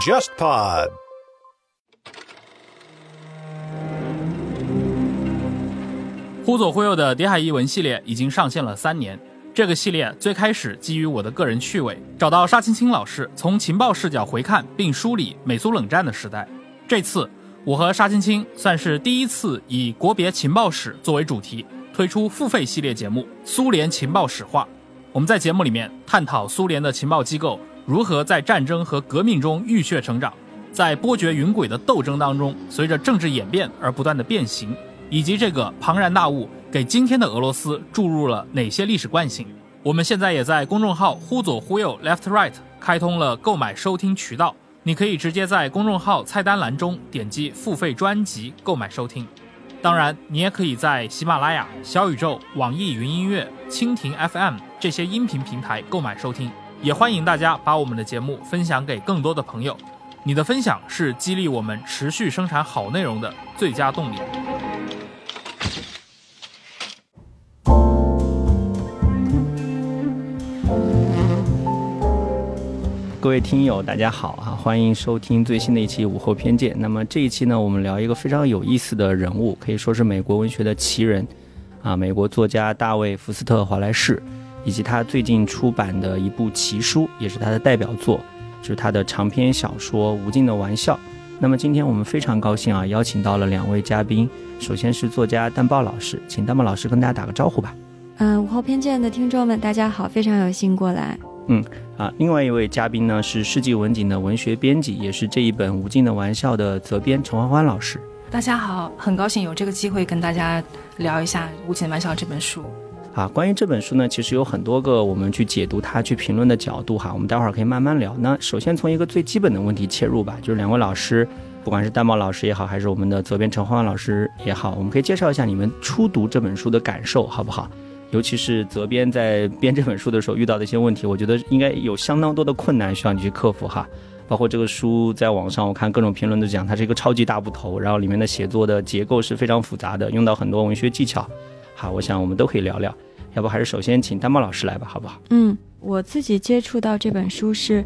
JustPod。忽左忽右的谍海译文系列已经上线了三年。这个系列最开始基于我的个人趣味，找到沙青青老师，从情报视角回看并梳理美苏冷战的时代。这次我和沙青青算是第一次以国别情报史作为主题，推出付费系列节目《苏联情报史话》。我们在节目里面探讨苏联的情报机构如何在战争和革命中浴血成长，在波谲云诡的斗争当中，随着政治演变而不断的变形，以及这个庞然大物给今天的俄罗斯注入了哪些历史惯性。我们现在也在公众号“忽左忽右 （Left Right）” 开通了购买收听渠道，你可以直接在公众号菜单栏中点击付费专辑购买收听。当然，你也可以在喜马拉雅、小宇宙、网易云音乐、蜻蜓 FM 这些音频平台购买收听。也欢迎大家把我们的节目分享给更多的朋友，你的分享是激励我们持续生产好内容的最佳动力。各位听友，大家好啊！欢迎收听最新的一期午后偏见。那么这一期呢，我们聊一个非常有意思的人物，可以说是美国文学的奇人啊，美国作家大卫·福斯特·华莱士，以及他最近出版的一部奇书，也是他的代表作，就是他的长篇小说《无尽的玩笑》。那么今天我们非常高兴啊，邀请到了两位嘉宾，首先是作家蛋豹老师，请蛋豹老师跟大家打个招呼吧。嗯，午后偏见的听众们，大家好，非常有幸过来。嗯啊，另外一位嘉宾呢是世纪文景的文学编辑，也是这一本《无尽的玩笑》的责编陈欢欢老师。大家好，很高兴有这个机会跟大家聊一下《无尽的玩笑》这本书。啊，关于这本书呢，其实有很多个我们去解读它、去评论的角度哈，我们待会儿可以慢慢聊。那首先从一个最基本的问题切入吧，就是两位老师，不管是戴茂老师也好，还是我们的责编陈欢欢老师也好，我们可以介绍一下你们初读这本书的感受，好不好？尤其是责编在编这本书的时候遇到的一些问题，我觉得应该有相当多的困难需要你去克服哈。包括这个书在网上，我看各种评论都讲它是一个超级大部头，然后里面的写作的结构是非常复杂的，用到很多文学技巧。好，我想我们都可以聊聊。要不还是首先请丹猫老师来吧，好不好？嗯，我自己接触到这本书是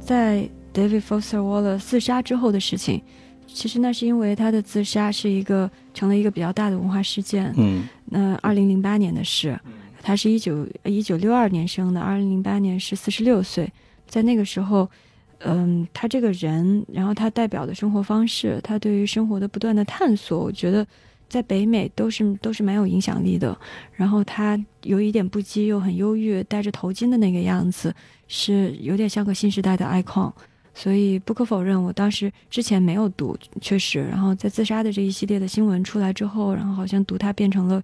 在 David Foster Wallace 自杀之后的事情。其实那是因为他的自杀是一个成了一个比较大的文化事件。嗯，那二零零八年的事，他是一九一九六二年生的，二零零八年是四十六岁。在那个时候，嗯，他这个人，然后他代表的生活方式，他对于生活的不断的探索，我觉得在北美都是都是蛮有影响力的。然后他有一点不羁又很忧郁，戴着头巾的那个样子，是有点像个新时代的 icon。所以不可否认，我当时之前没有读，确实。然后在自杀的这一系列的新闻出来之后，然后好像读它变成了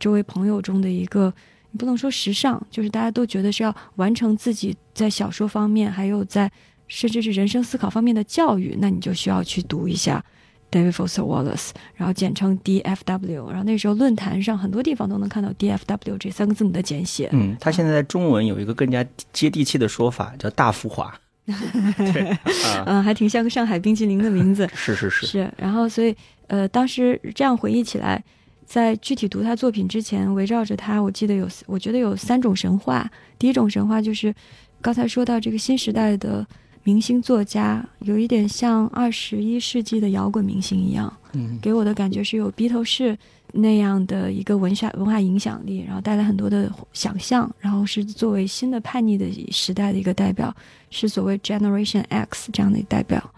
周围朋友中的一个，你不能说时尚，就是大家都觉得是要完成自己在小说方面，还有在甚至是人生思考方面的教育，那你就需要去读一下 David Foster Wallace，然后简称 DFW。然后那时候论坛上很多地方都能看到 DFW 这三个字母的简写。嗯，他现在在中文有一个更加接地气的说法，叫大浮华。对，嗯，还挺像个上海冰淇淋的名字。是是是。是，然后所以，呃，当时这样回忆起来，在具体读他作品之前，围绕着他，我记得有，我觉得有三种神话。第一种神话就是刚才说到这个新时代的明星作家，有一点像二十一世纪的摇滚明星一样。嗯，给我的感觉是有鼻头士那样的一个文化文化影响力，然后带来很多的想象，然后是作为新的叛逆的时代的一个代表，是所谓 Generation X 这样的代表。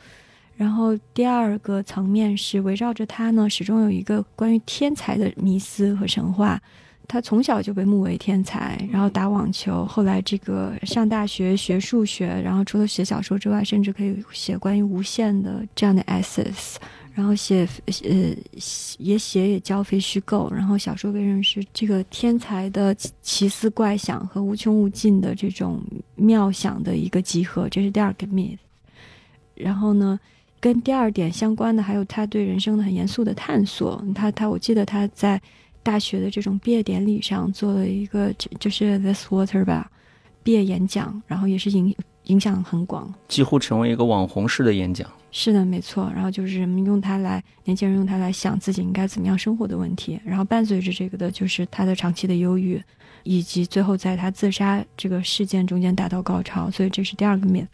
然后第二个层面是围绕着他呢，始终有一个关于天才的迷思和神话。他从小就被目为天才，然后打网球，后来这个上大学学数学，然后除了写小说之外，甚至可以写关于无限的这样的 essays。然后写呃也写也教非虚构，然后小说被认为是这个天才的奇思怪想和无穷无尽的这种妙想的一个集合，这是第二个 myth。然后呢，跟第二点相关的还有他对人生的很严肃的探索。他他我记得他在大学的这种毕业典礼上做了一个就是 this water 吧毕业演讲，然后也是影影响很广，几乎成为一个网红式的演讲。是的，没错。然后就是人们用它来，年轻人用它来想自己应该怎么样生活的问题。然后伴随着这个的，就是他的长期的忧郁，以及最后在他自杀这个事件中间达到高潮。所以这是第二个 myth。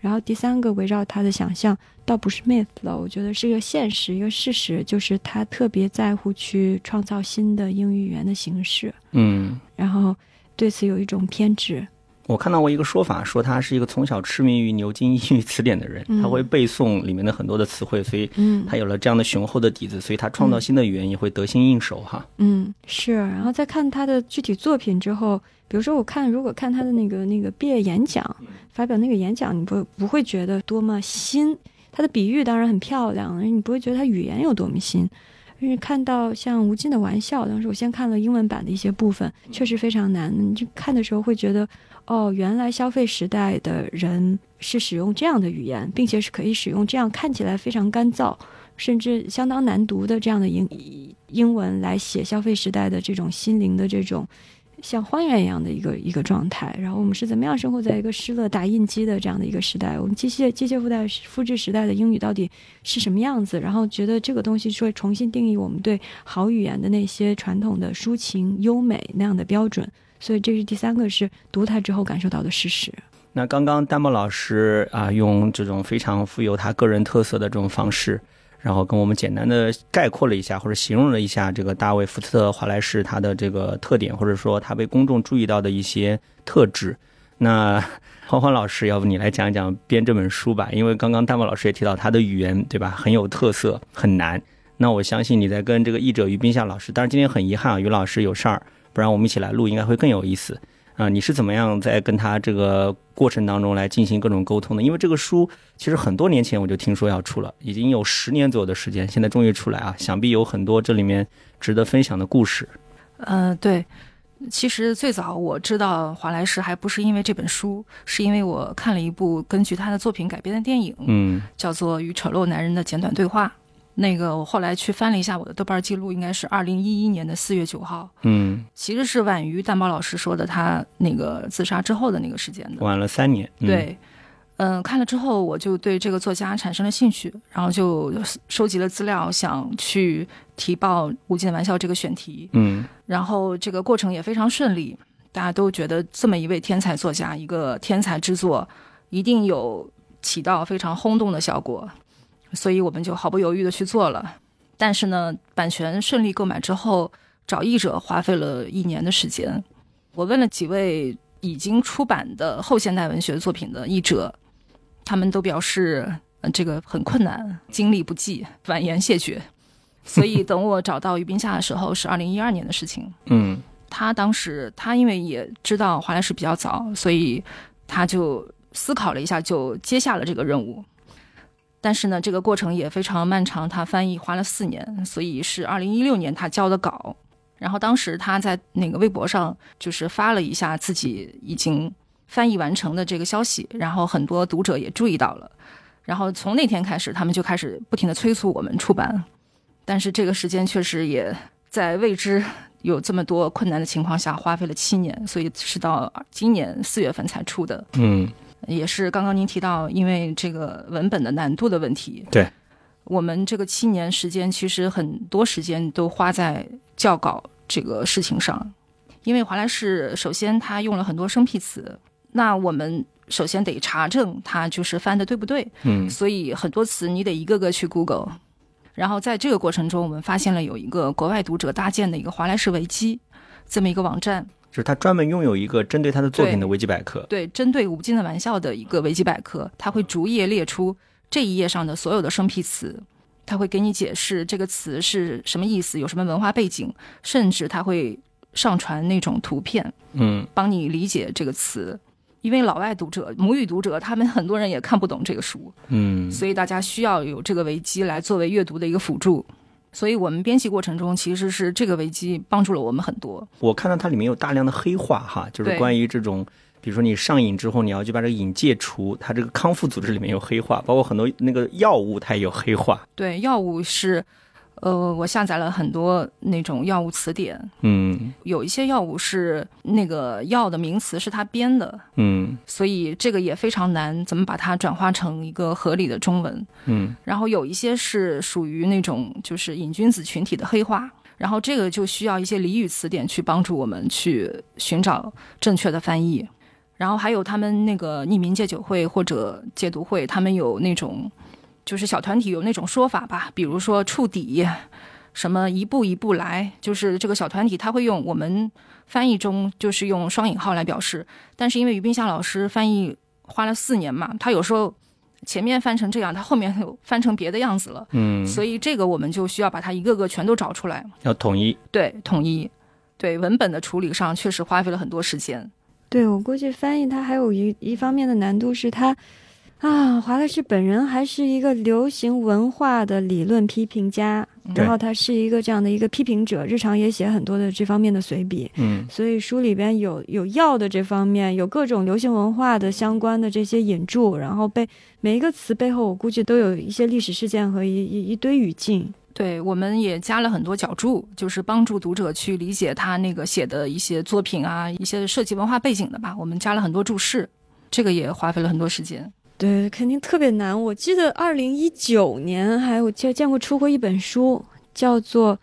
然后第三个围绕他的想象，倒不是 myth 了，我觉得是一个现实，一个事实，就是他特别在乎去创造新的英语语言的形式，嗯，然后对此有一种偏执。我看到过一个说法，说他是一个从小痴迷于牛津英语词典的人，嗯他会背诵里面的很多的词汇，所以嗯他有了这样的雄厚的底子，所以他创造新的语言也会得心应手哈。嗯，是。然后再看他的具体作品之后，比如说我看，如果看他的那个那个毕业演讲，发表那个演讲，你不不会觉得多么新。他的比喻当然很漂亮，你不会觉得他语言有多么新。因为看到像吴京的玩笑，当时我先看了英文版的一些部分，确实非常难。你就看的时候会觉得，哦，原来消费时代的人是使用这样的语言，并且是可以使用这样看起来非常干燥，甚至相当难读的这样的英英文来写消费时代的这种心灵的这种像荒原一样的一个一个状态。然后我们是怎么样生活在一个失了打印机的这样的一个时代？我们机械机械复代复制时代的英语到底是什么样子？然后觉得这个东西是会重新定义我们对好语言的那些传统的抒情优美那样的标准。所以这是第三个是读它之后感受到的事实。那刚刚丹茂老师啊，用这种非常富有他个人特色的这种方式，然后跟我们简单的概括了一下，或者形容了一下这个大卫·福斯特·华莱士他的这个特点，或者说他被公众注意到的一些特质。那欢欢老师，要不你来讲一讲编这本书吧？因为刚刚丹茂老师也提到他的语言，对吧？很有特色，很难。那我相信你在跟这个译者于冰夏老师，当然今天很遗憾啊，于老师有事儿，不然我们一起来录应该会更有意思。啊，你是怎么样在跟他这个过程当中来进行各种沟通的？因为这个书其实很多年前我就听说要出了，已经有十年左右的时间，现在终于出来啊！想必有很多这里面值得分享的故事。呃，对，其实最早我知道华莱士还不是因为这本书，是因为我看了一部根据他的作品改编的电影，嗯叫做《与丑陋男人的简短对话》。那个我后来去翻了一下我的豆瓣记录，应该是二零一一年的四月九号，嗯，其实是晚于蛋宝老师说的他那个自杀之后的那个时间的。晚了三年。嗯、，对，嗯、看了之后我就对这个作家产生了兴趣，然后就收集了资料，想去提报《无尽的玩笑》这个选题。嗯然后这个过程也非常顺利，大家都觉得这么一位天才作家，一个天才之作，一定有起到非常轰动的效果，所以我们就毫不犹豫的去做了。但是呢，版权顺利购买之后，找译者花费了一年的时间。我问了几位已经出版的后现代文学作品的译者，他们都表示，呃，这个很困难，精力不济，婉言谢绝。所以等我找到于冰夏的时候，是二零一二年的事情。嗯他当时他因为也知道华莱士比较早，所以他就思考了一下，就接下了这个任务。但是呢，这个过程也非常漫长，他翻译花了四年，所以是二零一六年他交的稿。然后当时他在那个微博上就是发了一下自己已经翻译完成的这个消息，然后很多读者也注意到了。然后从那天开始，他们就开始不停的催促我们出版。但是这个时间确实也在未知有这么多困难的情况下，花费了七年，所以是到今年四月份才出的。嗯也是刚刚您提到，因为这个文本的难度的问题，对我们这个七年时间，其实很多时间都花在校稿这个事情上。因为华莱士首先他用了很多生僻词，那我们首先得查证他就是翻的对不对，嗯所以很多词你得一个个去 Google。然后在这个过程中，我们发现了有一个国外读者搭建的一个华莱士维基这么一个网站，就是他专门拥有一个针对他的作品的维基百科。对，针对无尽的玩笑的一个维基百科，他会逐页列出这一页上的所有的生僻词，他会给你解释这个词是什么意思，有什么文化背景，甚至他会上传那种图片，嗯帮你理解这个词。因为老外读者、母语读者，他们很多人也看不懂这个书，嗯所以大家需要有这个维基来作为阅读的一个辅助。所以我们编辑过程中，其实是这个危机帮助了我们很多。我看到它里面有大量的黑话哈，就是关于这种，比如说你上瘾之后，你要去把这个瘾戒除，它这个康复组织里面有黑话，包括很多那个药物它也有黑话。对，药物是，呃，我下载了很多那种药物词典，嗯有一些药物是那个药的名词是他编的，嗯所以这个也非常难，怎么把它转化成一个合理的中文。嗯然后有一些是属于那种就是瘾君子群体的黑话，然后这个就需要一些俚语词典去帮助我们去寻找正确的翻译。然后还有他们那个匿名戒酒会或者戒毒会，他们有那种就是小团体有那种说法吧，比如说触底，什么一步一步来，就是这个小团体他会用我们翻译中就是用双引号来表示，但是因为于冰夏老师翻译花了四年嘛，他有时候前面翻成这样，他后面又翻成别的样子了，嗯，所以这个我们就需要把它一个个全都找出来，要统一。对，统一，对文本的处理上确实花费了很多时间。对我估计翻译它还有一一方面的难度是它，啊，华莱士本人还是一个流行文化的理论批评家，然后他是一个这样的一个批评者，日常也写很多的这方面的随笔，嗯所以书里边有有药的这方面，有各种流行文化的相关的这些引注，然后被每一个词背后，我估计都有一些历史事件和一一一堆语境。对，我们也加了很多脚注，就是帮助读者去理解他那个写的一些作品啊，一些涉及文化背景的吧。我们加了很多注释，这个也花费了很多时间。对，肯定特别难。我记得二零一九年还有见见过出过一本书，叫做《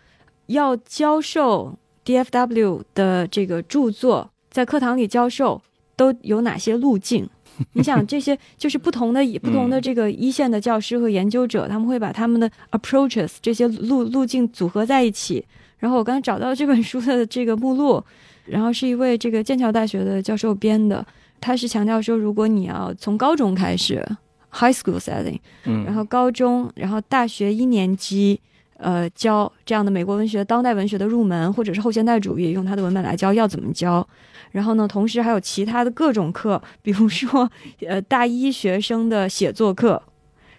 要教授 DFW 的这个著作，在课堂里教授都有哪些路径？你想这些就是不同的不同的这个一线的教师和研究者，他们会把他们的 approaches 这些路路径组合在一起。然后我刚才找到这本书的这个目录，然后是一位这个剑桥大学的教授编的，他是强调说，如果你要从高中开始 （high school setting），嗯，然后高中，然后大学一年级，呃，教这样的美国文学、当代文学的入门，或者是后现代主义，用他的文本来教要怎么教。然后呢，同时还有其他的各种课，比如说，呃，大一学生的写作课，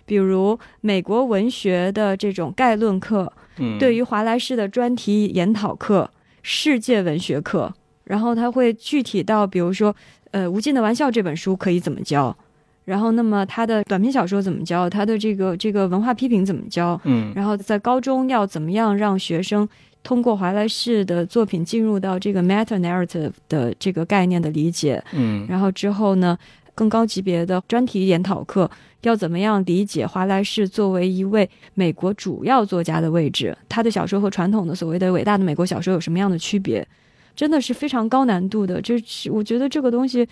比如美国文学的这种概论课，嗯。对于华莱士的专题研讨课、世界文学课，然后他会具体到，比如说，呃，《无尽的玩笑》这本书可以怎么教，然后那么他的短篇小说怎么教，他的这个这个文化批评怎么教，嗯。然后在高中要怎么样让学生通过华莱士的作品进入到这个 meta narrative 的这个概念的理解，嗯。然后之后呢，更高级别的专题研讨课要怎么样理解华莱士作为一位美国主要作家的位置？他的小说和传统的所谓的伟大的美国小说有什么样的区别？真的是非常高难度的。就是我觉得这个东西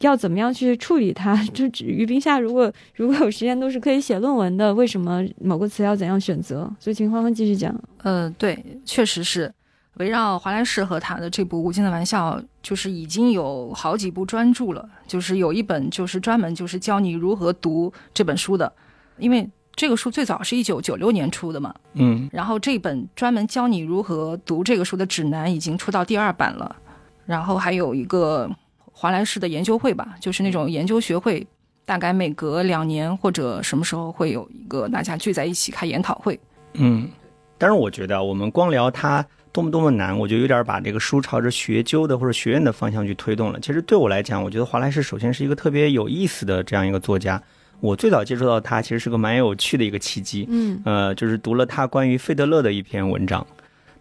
要怎么样去处理它？就于冰夏如果 如果有时间都是可以写论文的，为什么某个词要怎样选择？所以请欢欢继续讲。呃，对，确实是围绕华莱士和他的这部《无尽的玩笑》，就是已经有好几部专著了，就是有一本就是专门就是教你如何读这本书的，因为这个书最早是一九九六年出的嘛，嗯然后这本专门教你如何读这个书的指南已经出到第二版了，然后还有一个华莱士的研究会吧，就是那种研究学会，大概每隔两年或者什么时候会有一个大家聚在一起开研讨会。嗯，但是我觉得我们光聊它多么多么难，我就有点把这个书朝着学究的或者学院的方向去推动了。其实对我来讲，我觉得华莱士首先是一个特别有意思的这样一个作家。我最早接触到他，其实是个蛮有趣的一个契机。嗯呃，就是读了他关于费德勒的一篇文章。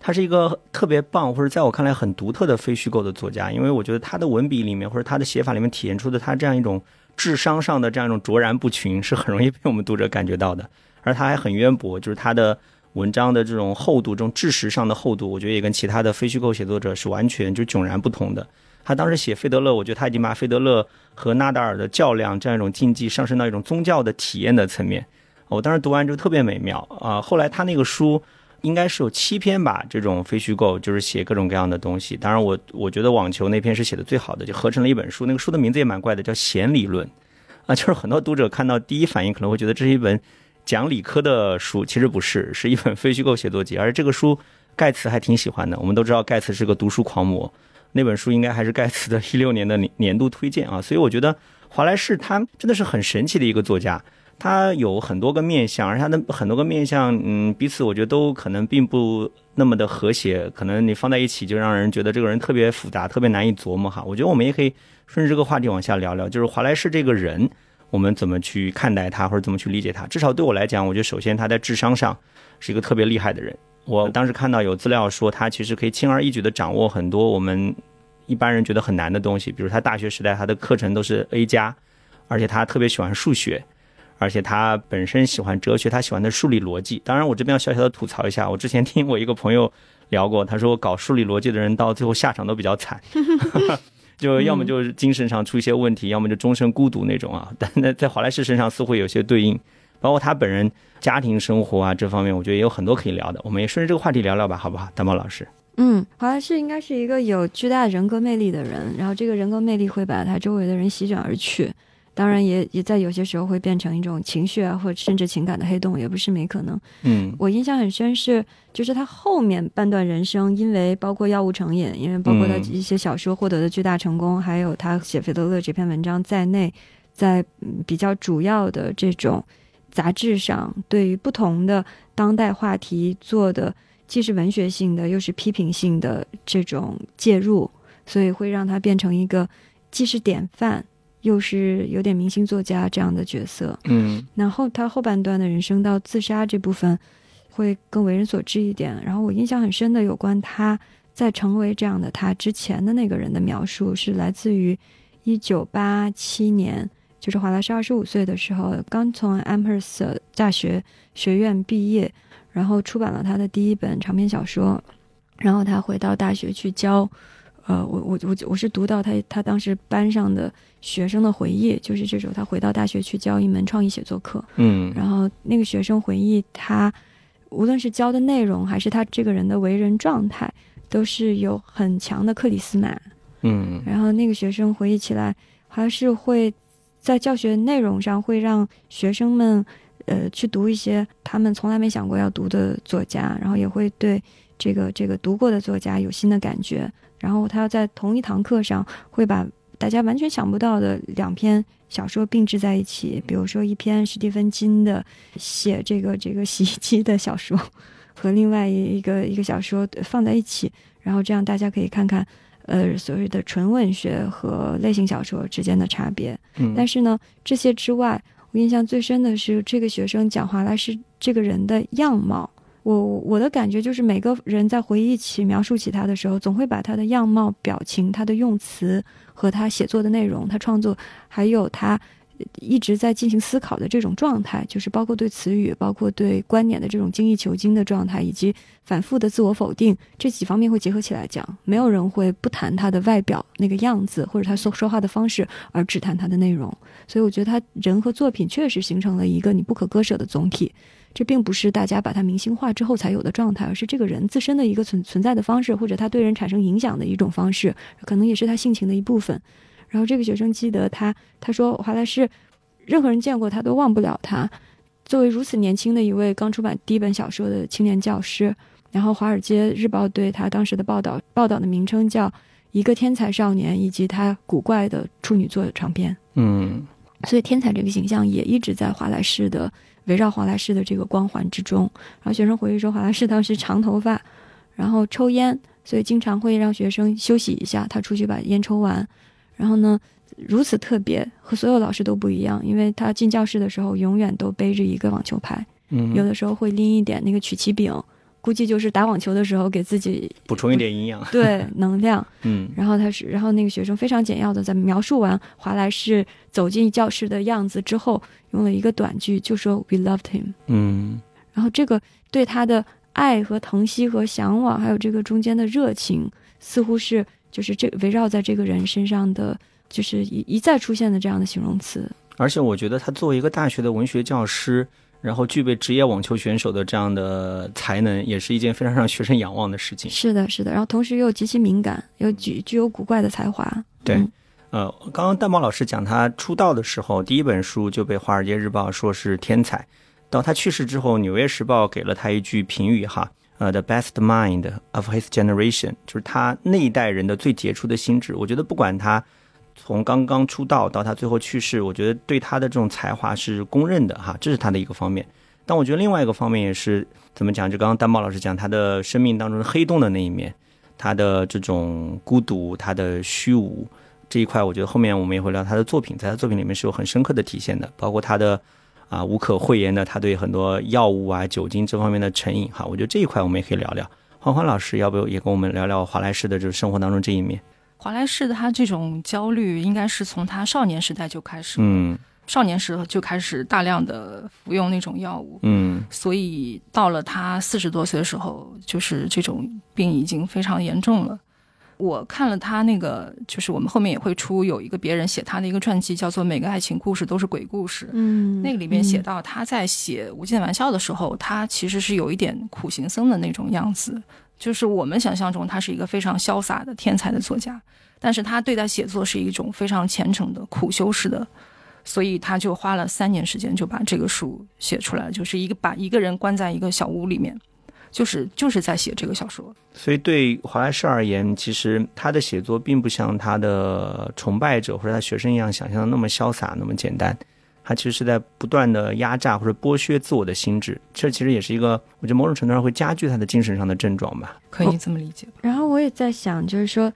他是一个特别棒，或者在我看来很独特的非虚构的作家，因为我觉得他的文笔里面或者他的写法里面体现出的他这样一种智商上的这样一种卓然不群，是很容易被我们读者感觉到的。而他还很渊博，就是他的文章的这种厚度，这种知识上的厚度，我觉得也跟其他的非虚构写作者是完全就迥然不同的。他当时写费德勒，我觉得他已经把费德勒和纳达尔的较量这样一种竞技上升到一种宗教的体验的层面。我当时读完之后特别美妙啊、后来他那个书应该是有七篇吧，这种非虚构，就是写各种各样的东西。当然我，我觉得网球那篇是写的最好的，就合成了一本书。那个书的名字也蛮怪的，叫《弦理论》啊，就是很多读者看到第一反应可能会觉得这是一本讲理科的书，其实不是，是一本非虚构写作集。而这个书盖茨还挺喜欢的。我们都知道盖茨是个读书狂魔，那本书应该还是盖茨的 一六年的年年度推荐啊。所以我觉得华莱士他真的是很神奇的一个作家。他有很多个面相，而他的很多个面相，嗯，彼此我觉得都可能并不那么的和谐，可能你放在一起就让人觉得这个人特别复杂，特别难以琢磨哈。我觉得我们也可以顺着这个话题往下聊聊，就是华莱士这个人，我们怎么去看待他，或者怎么去理解他。至少对我来讲，我觉得首先他在智商上是一个特别厉害的人。我当时看到有资料说，他其实可以轻而易举地掌握很多我们一般人觉得很难的东西，比如他大学时代他的课程都是 A 加，而且他特别喜欢数学。而且他本身喜欢哲学，他喜欢的数理逻辑。当然，我这边要小小的吐槽一下，我之前听我一个朋友聊过，他说搞数理逻辑的人到最后下场都比较惨，就要么就是精神上出一些问题，要么就终身孤独那种啊。但那在华莱士身上似乎有些对应，包括他本人家庭生活啊这方面，我觉得也有很多可以聊的。我们也顺着这个话题聊聊吧，好不好？大猫老师，嗯，华莱士应该是一个有巨大人格魅力的人，然后这个人格魅力会把他周围的人席卷而去。当然也也在有些时候会变成一种情绪啊，或者甚至情感的黑洞，也不是没可能。嗯我印象很深是，就是他后面半段人生，因为包括药物成瘾，因为包括他嗯一些小说获得的巨大成功，还有他写费德勒这篇文章在内，在嗯比较主要的这种杂志上，对于不同的当代话题做的既是文学性的，又是批评性的这种介入，所以会让他变成一个既是典范。又是有点明星作家这样的角色，嗯然后他后半段的人生到自杀这部分，会更为人所知一点。然后我印象很深的有关他在成为这样的他之前的那个人的描述，是来自于一九八七年，就是华莱士二十五岁的时候，刚从 Amherst 大学学院毕业，然后出版了他的第一本长篇小说，然后他回到大学去教。呃，我我我我是读到他他当时班上的学生的回忆，就是这首他回到大学去教一门创意写作课，嗯然后那个学生回忆他，无论是教的内容还是他这个人的为人状态，都是有很强的克里斯玛。嗯然后那个学生回忆起来，还是会在教学内容上会让学生们呃去读一些他们从来没想过要读的作家，然后也会对这个这个读过的作家有新的感觉。然后他要在同一堂课上会把大家完全想不到的两篇小说并置在一起，比如说一篇史蒂芬金的写这个这个洗衣机的小说，和另外一个一个小说放在一起，然后这样大家可以看看，呃，所谓的纯文学和类型小说之间的差别。嗯，但是呢，这些之外，我印象最深的是这个学生讲华莱士这个人的样貌。我我的感觉就是，每个人在回忆起、描述起他的时候，总会把他的样貌、表情、他的用词和他写作的内容、他创作，还有他一直在进行思考的这种状态，就是包括对词语、包括对观点的这种精益求精的状态，以及反复的自我否定这几方面会结合起来讲。没有人会不谈他的外表那个样子，或者他说说话的方式，而只谈他的内容。所以我觉得他人和作品确实形成了一个你不可割舍的总体。这并不是大家把他明星化之后才有的状态，而是这个人自身的一个存存在的方式，或者他对人产生影响的一种方式，可能也是他性情的一部分。然后这个学生记得他，他说华莱士，任何人见过他都忘不了他。作为如此年轻的一位刚出版第一本小说的青年教师，然后《华尔街日报》对他当时的报道报道的名称叫“一个天才少年”，以及他古怪的处女作长篇。嗯所以天才这个形象也一直在华莱士的围绕华莱士的这个光环之中。然后学生回忆说，华莱士当时长头发，然后抽烟，所以经常会让学生休息一下，他出去把烟抽完。然后呢，如此特别，和所有老师都不一样，因为他进教室的时候永远都背着一个网球拍，嗯，有的时候会拎一点那个曲奇饼，估计就是打网球的时候给自己 补充一点营养。对能量。嗯然后他是，然后那个学生非常简要的在描述完华莱士走进教室的样子之后，用了一个短句，就说 “We loved him”。嗯然后这个对他的爱和疼惜和向往，还有这个中间的热情，似乎是就是这围绕在这个人身上的，就是一一再出现的这样的形容词。而且我觉得他作为一个大学的文学教师，然后具备职业网球选手的这样的才能，也是一件非常让学生仰望的事情。是的，是的。然后同时又极其敏感，又具具有古怪的才华。对嗯呃，刚刚蛋宝老师讲他出道的时候，第一本书就被《华尔街日报》说是天才。到他去世之后，《纽约时报》给了他一句评语哈，呃，the best mind of his generation，就是他那一代人的最杰出的心智。我觉得不管他从刚刚出道到他最后去世，我觉得对他的这种才华是公认的哈，这是他的一个方面。但我觉得另外一个方面也是怎么讲？就刚刚丹宝老师讲他的生命当中的黑洞的那一面，他的这种孤独，他的虚无。这一块，我觉得后面我们也会聊他的作品，在他作品里面是有很深刻的体现的，包括他的啊无可讳言的他对很多药物啊、酒精这方面的成瘾哈，我觉得这一块我们也可以聊聊。欢欢老师，要不要也跟我们聊聊华莱士的就是生活当中这一面？华莱士的他这种焦虑，应该是从他少年时代就开始，嗯少年时候就开始大量的服用那种药物，嗯所以到了他四十多岁的时候，就是这种病已经非常严重了。我看了他那个，就是我们后面也会出有一个别人写他的一个传记，叫做《每个爱情故事都是鬼故事》。嗯，那个里面写到他在写《无尽玩笑》的时候，他其实是有一点苦行僧的那种样子，就是我们想象中他是一个非常潇洒的天才的作家，但是他对待写作是一种非常虔诚的苦修式的，所以他就花了三年时间就把这个书写出来，就是一个把一个人关在一个小屋里面，就是就是在写这个小说。所以对华莱士而言，其实他的写作并不像他的崇拜者或者他学生一样想象的那么潇洒、那么简单。他其实是在不断的压榨或者剥削自我的心智，这其实也是一个我觉得某种程度上会加剧他的精神上的症状吧。可以这么理解吧？然后我也在想，就是说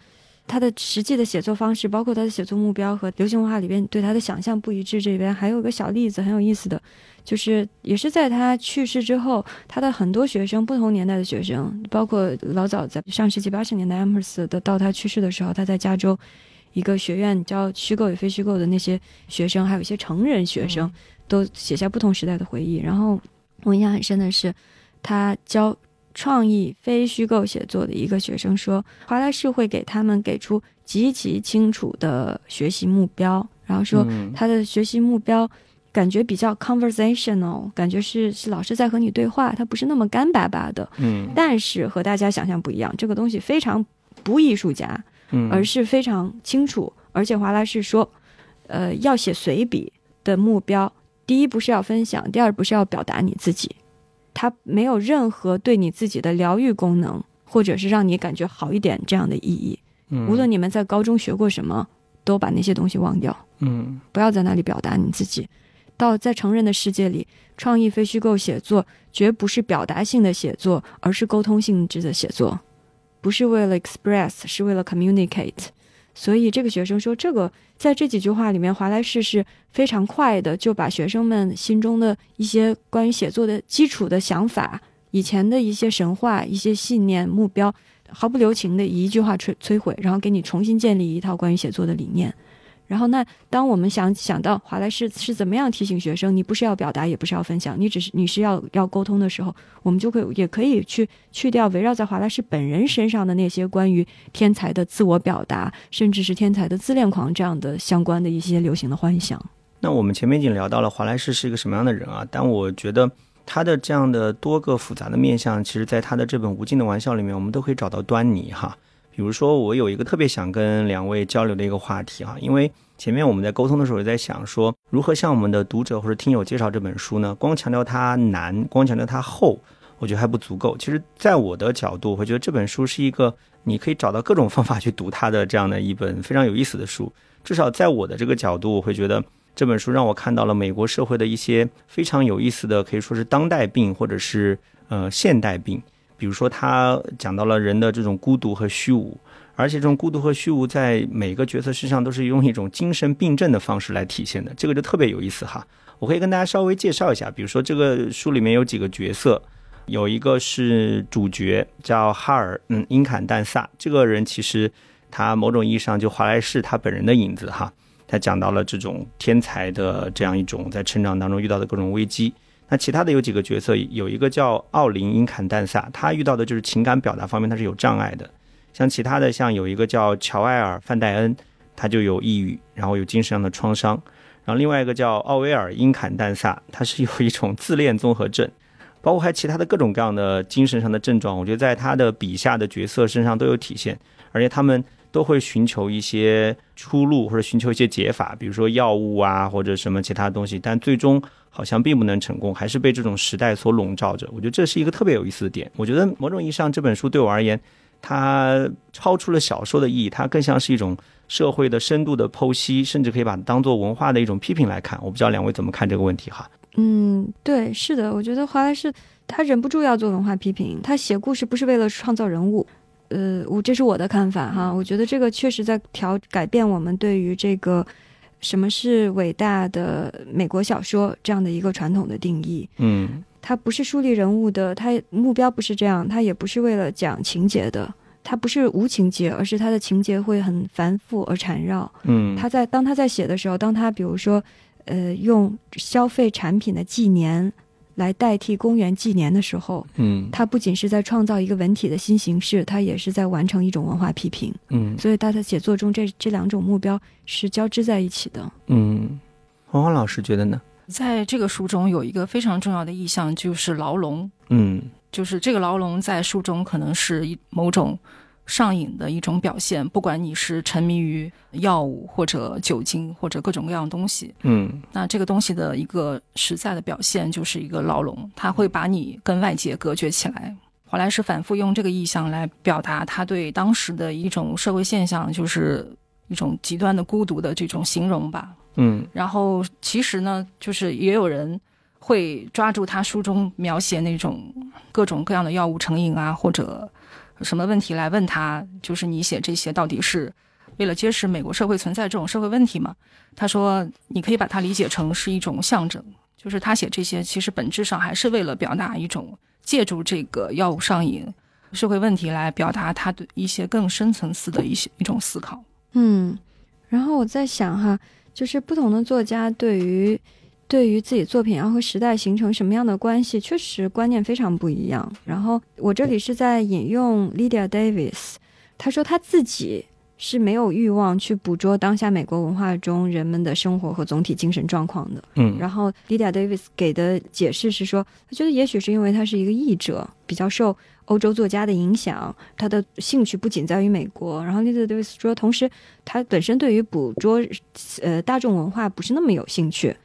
他的实际的写作方式，包括他的写作目标和流行文化里边对他的想象不一致。这边还有一个小例子很有意思的，就是也是在他去世之后，他的很多学生，不同年代的学生，包括老早在上世纪八十年代 Amherst 的，到他去世的时候，他在加州一个学院教虚构与非虚构的那些学生，还有一些成人学生，都写下不同时代的回忆。然后我印象很深的是，他教创意非虚构写作的一个学生说，华莱士会给他们给出极其清楚的学习目标，然后说嗯他的学习目标感觉比较 conversational，感觉是是老师在和你对话，他不是那么干巴巴的。嗯但是和大家想象不一样，这个东西非常不艺术家，嗯，而是非常清楚。而且华莱士说，呃，要写随笔的目标，第一不是要分享，第二不是要表达你自己，它没有任何对你自己的疗愈功能，或者是让你感觉好一点这样的意义。嗯无论你们在高中学过什么，都把那些东西忘掉。嗯不要在那里表达你自己。到在成人的世界里，创意非虚构写作绝不是表达性的写作，而是沟通性质的写作，不是为了 express，是为了 communicate。所以这个学生说，这个在这几句话里面，华莱士是非常快的就把学生们心中的一些关于写作的基础的想法、以前的一些神话、一些信念、目标，毫不留情的一句话摧摧毁，然后给你重新建立一套关于写作的理念。然后那当我们想想到华莱士是怎么样提醒学生，你不是要表达，也不是要分享，你只是你是要要沟通的时候，我们就可以也可以去去掉围绕在华莱士本人身上的那些关于天才的自我表达，甚至是天才的自恋狂这样的相关的一些流行的幻想。那我们前面已经聊到了华莱士是一个什么样的人啊，但我觉得他的这样的多个复杂的面相，其实在他的这本《无尽的玩笑》里面，我们都可以找到端倪哈。比如说，我有一个特别想跟两位交流的一个话题啊，因为前面我们在沟通的时候也在想说，如何向我们的读者或者听友介绍这本书呢？光强调它难，光强调它厚，我觉得还不足够。其实，在我的角度，我觉得这本书是一个你可以找到各种方法去读它的这样的一本非常有意思的书。至少在我的这个角度，我会觉得这本书让我看到了美国社会的一些非常有意思的，可以说是当代病或者是呃现代病。比如说，他讲到了人的这种孤独和虚无，而且这种孤独和虚无在每个角色身上都是用一种精神病症的方式来体现的，这个就特别有意思哈。我可以跟大家稍微介绍一下，比如说这个书里面有几个角色，有一个是主角叫哈尔，嗯，英坎淡萨，这个人其实他某种意义上就华莱士他本人的影子哈。他讲到了这种天才的这样一种在成长当中遇到的各种危机。那其他的有几个角色，有一个叫奥林因坎淡萨，他遇到的就是情感表达方面他是有障碍的。像其他的，像有一个叫乔埃尔范戴恩，他就有抑郁，然后有精神上的创伤。然后另外一个叫奥威尔因坎淡萨，他是有一种自恋综合症，包括还有其他的各种各样的精神上的症状，我觉得在他的笔下的角色身上都有体现，而且他们都会寻求一些出路或者寻求一些解法，比如说药物啊或者什么其他东西，但最终好像并不能成功，还是被这种时代所笼罩着。我觉得这是一个特别有意思的点。我觉得某种意义上这本书对我而言，它超出了小说的意义，它更像是一种社会的深度的剖析，甚至可以把它当做文化的一种批评来看。我不知道两位怎么看这个问题哈？嗯，对，是的，我觉得华莱士他忍不住要做文化批评，他写故事不是为了创造人物，呃，我这是我的看法哈，我觉得这个确实在调改变我们对于这个什么是伟大的美国小说这样的一个传统的定义。嗯它不是树立人物的，它目标不是这样，它也不是为了讲情节的，它不是无情节，而是它的情节会很繁复而缠绕。嗯，他在当他在写的时候，当他比如说，呃，用消费产品的纪年来代替公元纪年的时候，嗯它不仅是在创造一个文体的新形式，它也是在完成一种文化批评。嗯所以他的写作中这这两种目标是交织在一起的。嗯，黄黄老师觉得呢？在这个书中有一个非常重要的意象，就是牢笼。嗯就是这个牢笼在书中可能是一某种上瘾的一种表现，不管你是沉迷于药物或者酒精或者各种各样的东西，嗯那这个东西的一个实在的表现就是一个牢笼，它会把你跟外界隔绝起来。华莱士反复用这个意象来表达他对当时的一种社会现象，就是一种极端的孤独的这种形容吧。嗯然后其实呢，就是也有人会抓住他书中描写那种各种各样的药物成瘾啊，或者什么问题来问他，就是你写这些到底是为了揭示美国社会存在这种社会问题吗？他说，你可以把它理解成是一种象征，就是他写这些其实本质上还是为了表达一种借助这个药物上瘾社会问题来表达他对一些更深层次的一些一种思考。嗯，然后我在想哈，就是不同的作家对于对于自己作品要和时代形成什么样的关系，确实观念非常不一样。然后我这里是在引用 Lydia Davis，她说她自己是没有欲望去捕捉当下美国文化中人们的生活和总体精神状况的。嗯然后 Lydia Davis 给的解释是说，他觉得也许是因为他是一个译者，比较受欧洲作家的影响，他的兴趣不仅在于美国。然后 Lydia Davis 说，同时他本身对于捕捉呃大众文化不是那么有兴趣。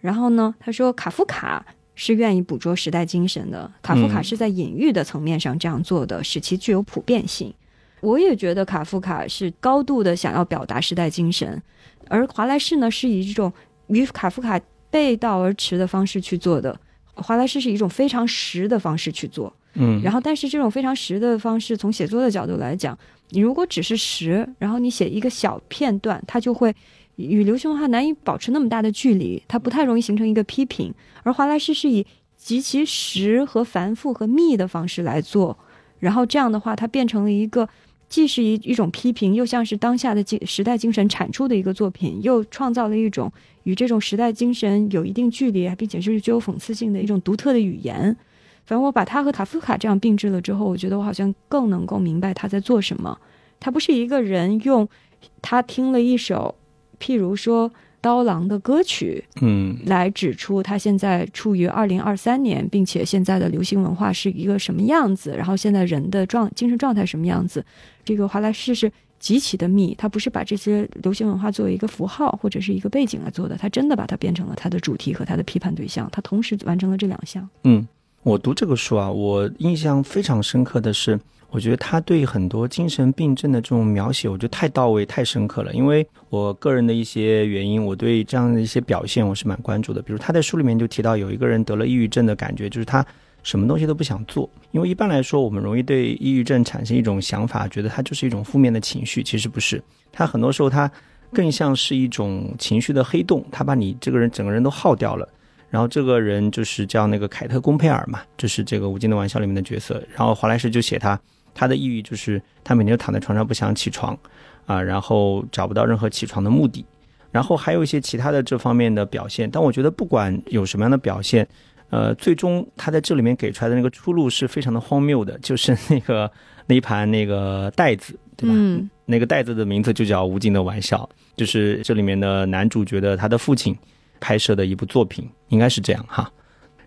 然后呢，他说卡夫卡是愿意捕捉时代精神的，卡夫卡嗯是在隐喻的层面上这样做的，使其具有普遍性。我也觉得卡夫卡是高度的想要表达时代精神，而华莱士呢是以这种与卡夫卡背道而驰的方式去做的。华莱士是以一种非常实的方式去做，嗯，然后但是这种非常实的方式，从写作的角度来讲，你如果只是实，然后你写一个小片段，它就会与流行文化难以保持那么大的距离，它不太容易形成一个批评。而华莱士是以极其实和繁复和密的方式来做，然后这样的话，它变成了一个既是一一种批评，又像是当下的精时代精神产出的一个作品，又创造了一种与这种时代精神有一定距离，并且是具有讽刺性的一种独特的语言。反正我把他和卡夫卡这样并置了之后，我觉得我好像更能够明白他在做什么。他不是一个人用他听了一首，譬如说刀郎的歌曲，嗯来指出他现在处于二零二三年，并且现在的流行文化是一个什么样子，然后现在人的状精神状态什么样子。这个华莱士是极其的密，他不是把这些流行文化作为一个符号或者是一个背景来做的，他真的把它变成了他的主题和他的批判对象，他同时完成了这两项。嗯，我读这个书啊，我印象非常深刻的是，我觉得他对很多精神病症的这种描写，我觉得太到位、太深刻了。因为我个人的一些原因，我对这样的一些表现我是蛮关注的。比如他在书里面就提到有一个人得了抑郁症的感觉，就是他什么东西都不想做。因为一般来说，我们容易对抑郁症产生一种想法，觉得它就是一种负面的情绪，其实不是。他很多时候他更像是一种情绪的黑洞，他把你这个人整个人都耗掉了。然后这个人就是叫那个凯特·贡佩尔嘛，就是这个《无尽的玩笑》里面的角色。然后华莱士就写他，他的抑郁就是他每天就躺在床上不想起床，啊，然后找不到任何起床的目的。然后还有一些其他的这方面的表现，但我觉得不管有什么样的表现，呃，最终他在这里面给出来的那个出路是非常的荒谬的，就是那个那一盘那个袋子，对吧？嗯那个袋子的名字就叫《无尽的玩笑》，就是这里面的男主角的他的父亲拍摄的一部作品，应该是这样哈。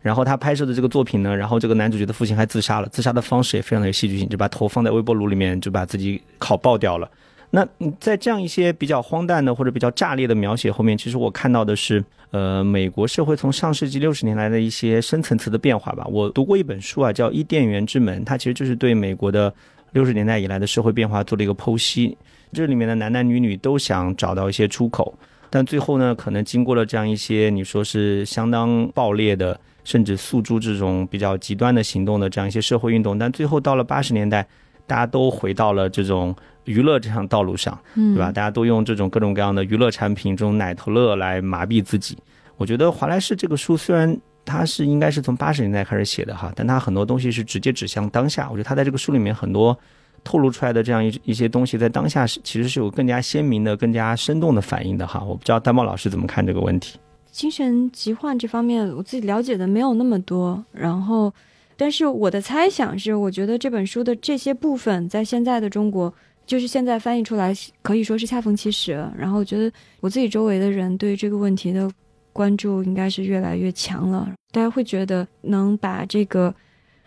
然后他拍摄的这个作品呢，然后这个男主角的父亲还自杀了，自杀的方式也非常的有戏剧性，就把头放在微波炉里面，就把自己烤爆掉了。那在这样一些比较荒诞的或者比较炸裂的描写后面，其实我看到的是，呃，美国社会从上世纪六十年来的一些深层次的变化吧。我读过一本书啊，叫《伊甸园之门》，它其实就是对美国的六十年代以来的社会变化做了一个剖析。这里面的男男女女都想找到一些出口，但最后呢，可能经过了这样一些你说是相当爆裂的，甚至诉诸这种比较极端的行动的这样一些社会运动，但最后到了八十年代，大家都回到了这种娱乐这条道路上，嗯，对吧？大家都用这种各种各样的娱乐产品，这种奶头乐来麻痹自己。我觉得华莱士这个书虽然它是应该是从八十年代开始写的哈，但它很多东西是直接指向当下。我觉得他在这个书里面很多透露出来的这样一一些东西，在当下是其实是有更加鲜明的、更加生动的反应的哈。我不知道丹茂老师怎么看这个问题。精神疾患这方面，我自己了解的没有那么多。然后，但是我的猜想是，我觉得这本书的这些部分，在现在的中国，就是现在翻译出来，可以说是恰逢其时。然后，我觉得我自己周围的人对这个问题的关注应该是越来越强了。大家会觉得能把这个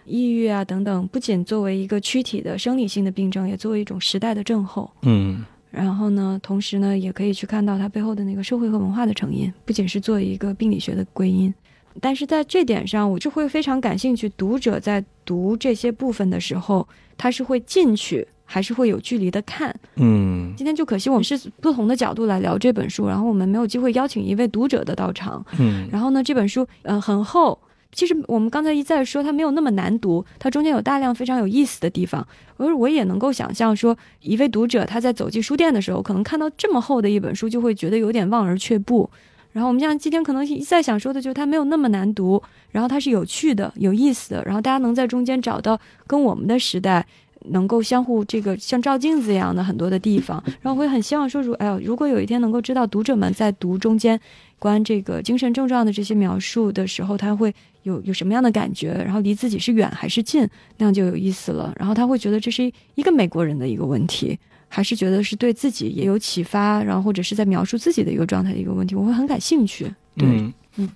抑郁啊等等，不仅作为一个躯体的生理性的病症，也作为一种时代的症候。嗯然后呢，同时呢，也可以去看到它背后的那个社会和文化的成因，不仅是做一个病理学的归因。但是在这点上，我就会非常感兴趣。读者在读这些部分的时候，他是会进去，还是会有距离的看？嗯今天就可惜我们是不同的角度来聊这本书，然后我们没有机会邀请一位读者的到场。嗯然后呢，这本书呃很厚，其实我们刚才一再说它没有那么难读，它中间有大量非常有意思的地方。而我也能够想象说，一位读者他在走进书店的时候，可能看到这么厚的一本书，就会觉得有点望而却步。然后我们像今天可能一再想说的，就是它没有那么难读，然后它是有趣的、有意思的，然后大家能在中间找到跟我们的时代能够相互这个像照镜子一样的很多的地方。然后我会很希望说，如哎呦，如果有一天能够知道读者们在读中间关这个精神症状的这些描述的时候，他会有有什么样的感觉，然后离自己是远还是近，那样就有意思了。然后他会觉得这是一个美国人的一个问题，还是觉得是对自己也有启发，然后或者是在描述自己的一个状态的一个问题，我会很感兴趣。对，嗯嗯。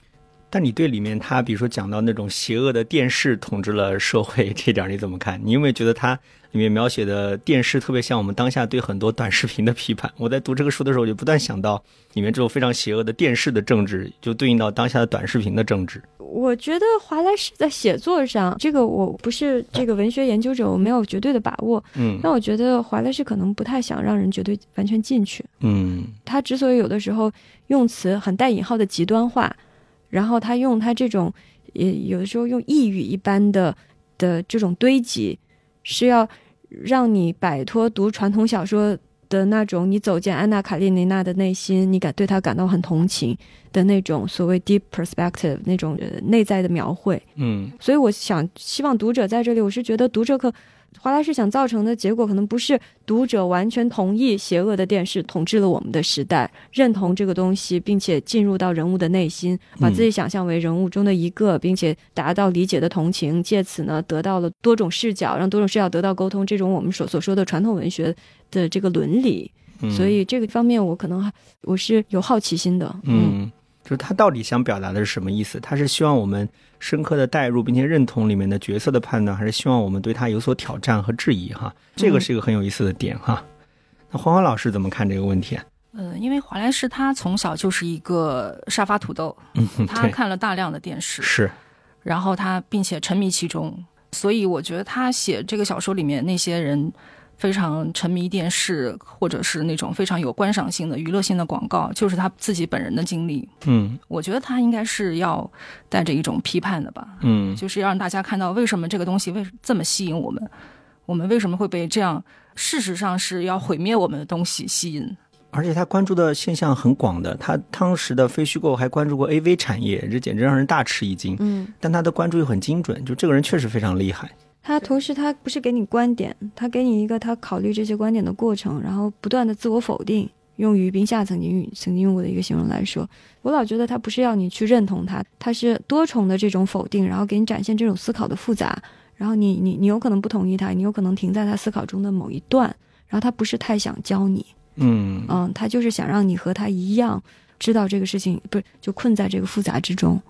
但你对里面他，比如说讲到那种邪恶的电视统治了社会这点你怎么看？你有没有觉得它里面描写的电视特别像我们当下对很多短视频的批判？我在读这个书的时候，我就不断想到里面这种非常邪恶的电视的政治，就对应到当下的短视频的政治。我觉得华莱士在写作上，这个我不是这个文学研究者，我没有绝对的把握。嗯但我觉得华莱士可能不太想让人绝对完全进去。嗯他之所以有的时候用词很带引号的极端化，然后他用他这种也有的时候用抑郁一般的的这种堆积，是要让你摆脱读传统小说的那种你走进安娜卡列尼娜的内心，你感对她感到很同情的那种所谓 deep perspective 那种呃内在的描绘。嗯所以我想希望读者在这里，我是觉得读者可华莱士想造成的结果，可能不是读者完全同意邪恶的电视统治了我们的时代，认同这个东西，并且进入到人物的内心，把自己想象为人物中的一个，并且达到理解的同情，借此呢得到了多种视角，让多种视角得到沟通，这种我们所所说的传统文学的这个伦理。嗯，所以这个方面，我可能还我是有好奇心的。嗯，就是他到底想表达的是什么意思？他是希望我们深刻的代入，并且认同里面的角色的判断，还是希望我们对他有所挑战和质疑？哈，这个是一个很有意思的点哈。那黄欢老师怎么看这个问题啊？呃，因为华莱士他从小就是一个沙发土豆，嗯，他，看了大量的电视，是，然后他并且沉迷其中，所以我觉得他写这个小说里面那些人非常沉迷电视，或者是那种非常有观赏性的娱乐性的广告，就是他自己本人的经历。嗯我觉得他应该是要带着一种批判的吧，嗯就是要让大家看到为什么这个东西为这么吸引我们，我们为什么会被这样事实上是要毁灭我们的东西吸引。而且他关注的现象很广的，他当时的非虚构还关注过 AV 产业，这简直让人大吃一惊。嗯，但他的关注又很精准，就这个人确实非常厉害。他同时他不是给你观点，他给你一个他考虑这些观点的过程，然后不断的自我否定。用于冰夏曾经用曾经用过的一个形容来说，我老觉得他不是要你去认同他，他是多重的这种否定，然后给你展现这种思考的复杂。然后你你你有可能不同意他，你有可能停在他思考中的某一段，然后他不是太想教你，嗯嗯，他就是想让你和他一样知道这个事情，不是就困在这个复杂之中。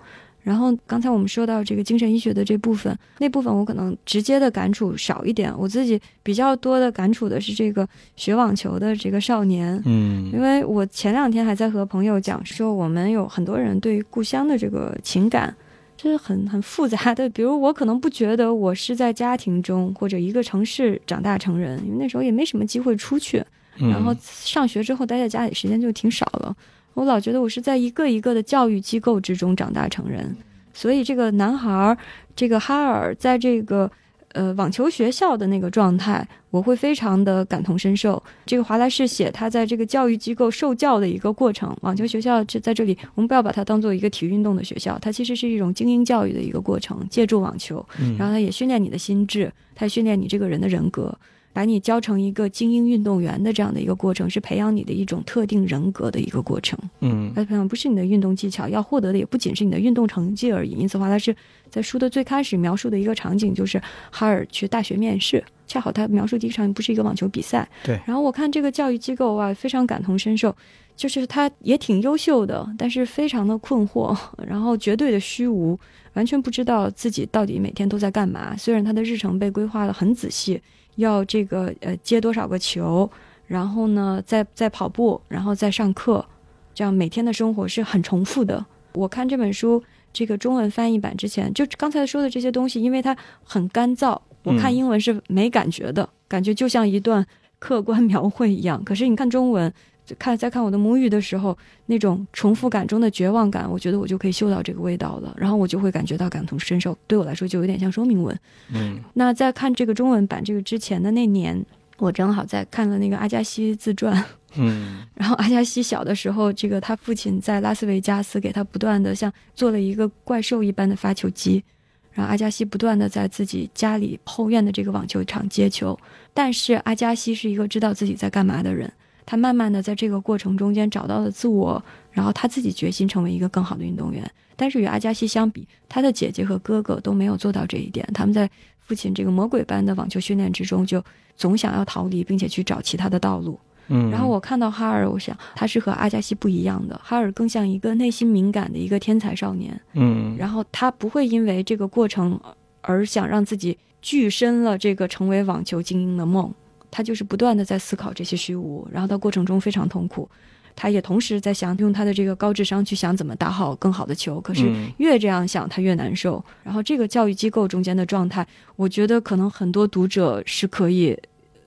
然后刚才我们说到这个精神医学的这部分，那部分我可能直接的感触少一点，我自己比较多的感触的是这个学网球的这个少年，嗯因为我前两天还在和朋友讲说，我们有很多人对于故乡的这个情感。这是很很复杂的，比如我可能不觉得我是在家庭中或者一个城市长大成人，因为那时候也没什么机会出去，嗯然后上学之后待在家里时间就挺少了。我老觉得我是在一个一个的教育机构之中长大成人，所以这个男孩儿，这个哈尔在这个呃网球学校的那个状态，我会非常的感同身受。这个华莱士写他在这个教育机构受教的一个过程，网球学校这在这里，我们不要把它当做一个体育运动的学校，它其实是一种精英教育的一个过程，借助网球，嗯然后它也训练你的心智，它也训练你这个人的人格。把你教成一个精英运动员的这样的一个过程，是培养你的一种特定人格的一个过程。嗯它培养不是你的运动技巧，要获得的也不仅是你的运动成绩而已。因此，话它是在书的最开始描述的一个场景就是哈尔去大学面试，恰好他描述第一场景不是一个网球比赛。对然后我看这个教育机构啊，非常感同身受，就是他也挺优秀的，但是非常的困惑，然后绝对的虚无，完全不知道自己到底每天都在干嘛。虽然他的日程被规划的很仔细，要这个呃接多少个球，然后呢再再跑步，然后再上课，这样每天的生活是很重复的。我看这本书这个中文翻译版之前，就刚才说的这些东西，因为它很干燥，我看嗯英文是没感觉的，感觉就像一段客观描绘一样。可是你看中文，就看在看我的母语的时候，那种重复感中的绝望感，我觉得我就可以嗅到这个味道了，然后我就会感觉到感同身受。对我来说，就有点像说明文。嗯那在看这个中文版这个之前的那年，我正好在看了那个阿加西自传。嗯然后阿加西小的时候，这个他父亲在拉斯维加斯给他不断的像做了一个怪兽一般的发球机，然后阿加西不断的在自己家里后院的这个网球场接球。但是阿加西是一个知道自己在干嘛的人，他慢慢的在这个过程中间找到了自我，然后他自己决心成为一个更好的运动员。但是与阿加西相比，他的姐姐和哥哥都没有做到这一点，他们在父亲这个魔鬼般的网球训练之中，就总想要逃离，并且去找其他的道路。嗯，然后我看到哈尔，我想他是和阿加西不一样的，哈尔更像一个内心敏感的一个天才少年。嗯然后他不会因为这个过程而想让自己拒身了这个成为网球精英的梦，他就是不断的在思考这些虚无，然后他过程中非常痛苦。他也同时在想用他的这个高智商去想怎么打好更好的球，可是嗯越这样想他越难受。然后这个教育机构中间的状态，我觉得可能很多读者是可以，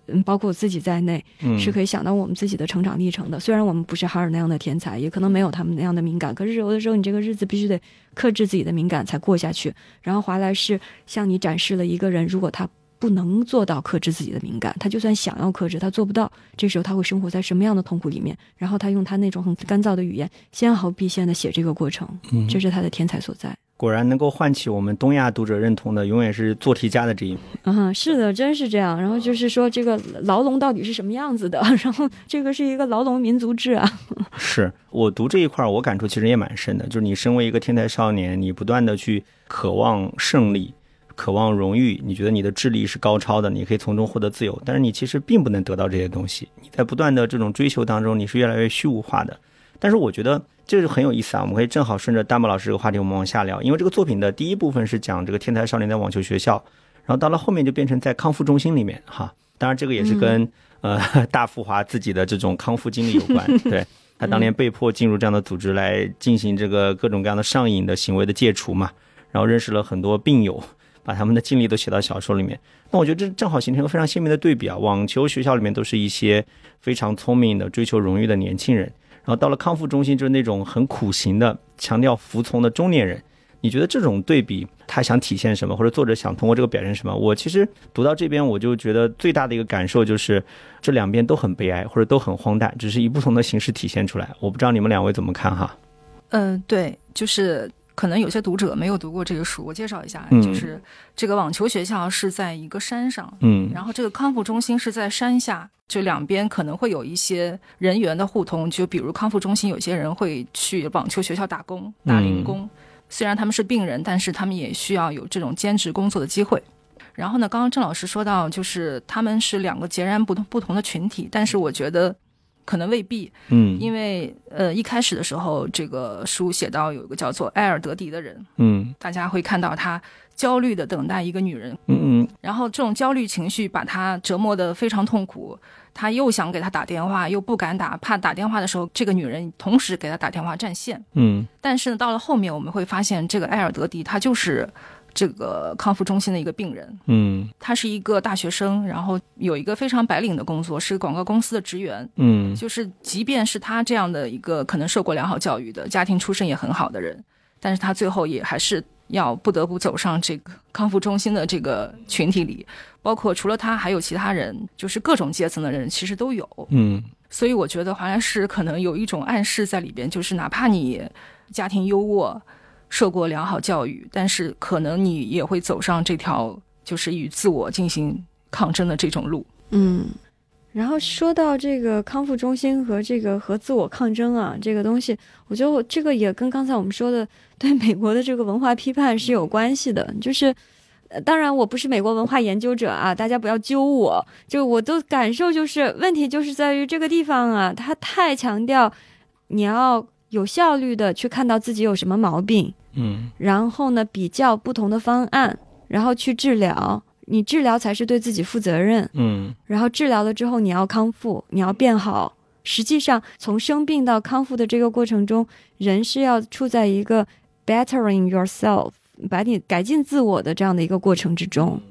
嗯，包括我自己在内，嗯是可以想到我们自己的成长历程的。虽然我们不是哈尔那样的天才，也可能没有他们那样的敏感，可是有的时候你这个日子必须得克制自己的敏感才过下去。然后华莱士向你展示了一个人，如果他不能做到克制自己的敏感，他就算想要克制，他做不到。这时候他会生活在什么样的痛苦里面？然后他用他那种很干燥的语言，纤毫毕现的写这个过程，嗯这是他的天才所在。果然能够唤起我们东亚读者认同的，永远是做题家的这一面。嗯，是的，真是这样。然后就是说，这个牢笼到底是什么样子的？然后这个是一个牢笼民族志啊。是我读这一块，我感触其实也蛮深的。就是你身为一个天才少年，你不断的去渴望胜利，渴望荣誉，你觉得你的智力是高超的，你可以从中获得自由，但是你其实并不能得到这些东西。你在不断的这种追求当中，你是越来越虚无化的。但是我觉得这是很有意思啊，我们可以正好顺着丹莫老师这个话题，我们往下聊。因为这个作品的第一部分是讲这个天才少年在网球学校，然后到了后面就变成在康复中心里面哈。当然这个也是跟、呃大富华自己的这种康复经历有关，对。他当年被迫进入这样的组织来进行这个各种各样的上瘾的行为的戒除嘛，然后认识了很多病友，把他们的经历都写到小说里面。那我觉得这正好形成一个非常鲜明的对比啊！网球学校里面都是一些非常聪明的、追求荣誉的年轻人，然后到了康复中心就是那种很苦行的、强调服从的中年人。你觉得这种对比，他想体现什么，或者作者想通过这个表现什么？我其实读到这边，我就觉得最大的一个感受就是，这两边都很悲哀，或者都很荒诞，只是以不同的形式体现出来。我不知道你们两位怎么看哈？嗯、对，就是可能有些读者没有读过这个书，我介绍一下，嗯。就是这个网球学校是在一个山上，嗯。然后这个康复中心是在山下，就两边可能会有一些人员的互通，就比如康复中心有些人会去网球学校打工、打零工，虽然他们是病人，但是他们也需要有这种兼职工作的机会。然后呢，刚刚郑老师说到，就是他们是两个截然不同不同的群体，但是我觉得可能未必，嗯。因为呃一开始的时候，这个书写到有一个叫做埃尔德迪的人，嗯。大家会看到他焦虑的等待一个女人，嗯嗯然后这种焦虑情绪把他折磨的非常痛苦。他又想给他打电话，又不敢打，怕打电话的时候这个女人同时给他打电话占线。嗯。但是呢，到了后面我们会发现，这个埃尔德迪他就是这个康复中心的一个病人，嗯。他是一个大学生，然后有一个非常白领的工作，是广告公司的职员。嗯。就是即便是他这样的一个可能受过良好教育的家庭出身也很好的人，但是他最后也还是要不得不走上这个康复中心的这个群体里，包括除了他还有其他人，就是各种阶层的人其实都有。嗯。所以我觉得华莱士可能有一种暗示在里边，就是哪怕你家庭优渥，受过良好教育，但是可能你也会走上这条就是与自我进行抗争的这种路。嗯，然后说到这个康复中心和这个和自我抗争啊，这个东西，我觉得我这个也跟刚才我们说的对美国的这个文化批判是有关系的。就是，呃当然我不是美国文化研究者啊，大家不要揪我。就我的感受就是，问题就是在于这个地方啊，它太强调你要有效率的去看到自己有什么毛病，嗯，然后呢比较不同的方案，然后去治疗。你治疗才是对自己负责任，嗯，然后治疗了之后你要康复，你要变好。实际上，从生病到康复的这个过程中，人是要处在一个 bettering yourself，把你改进自我的这样的一个过程之中。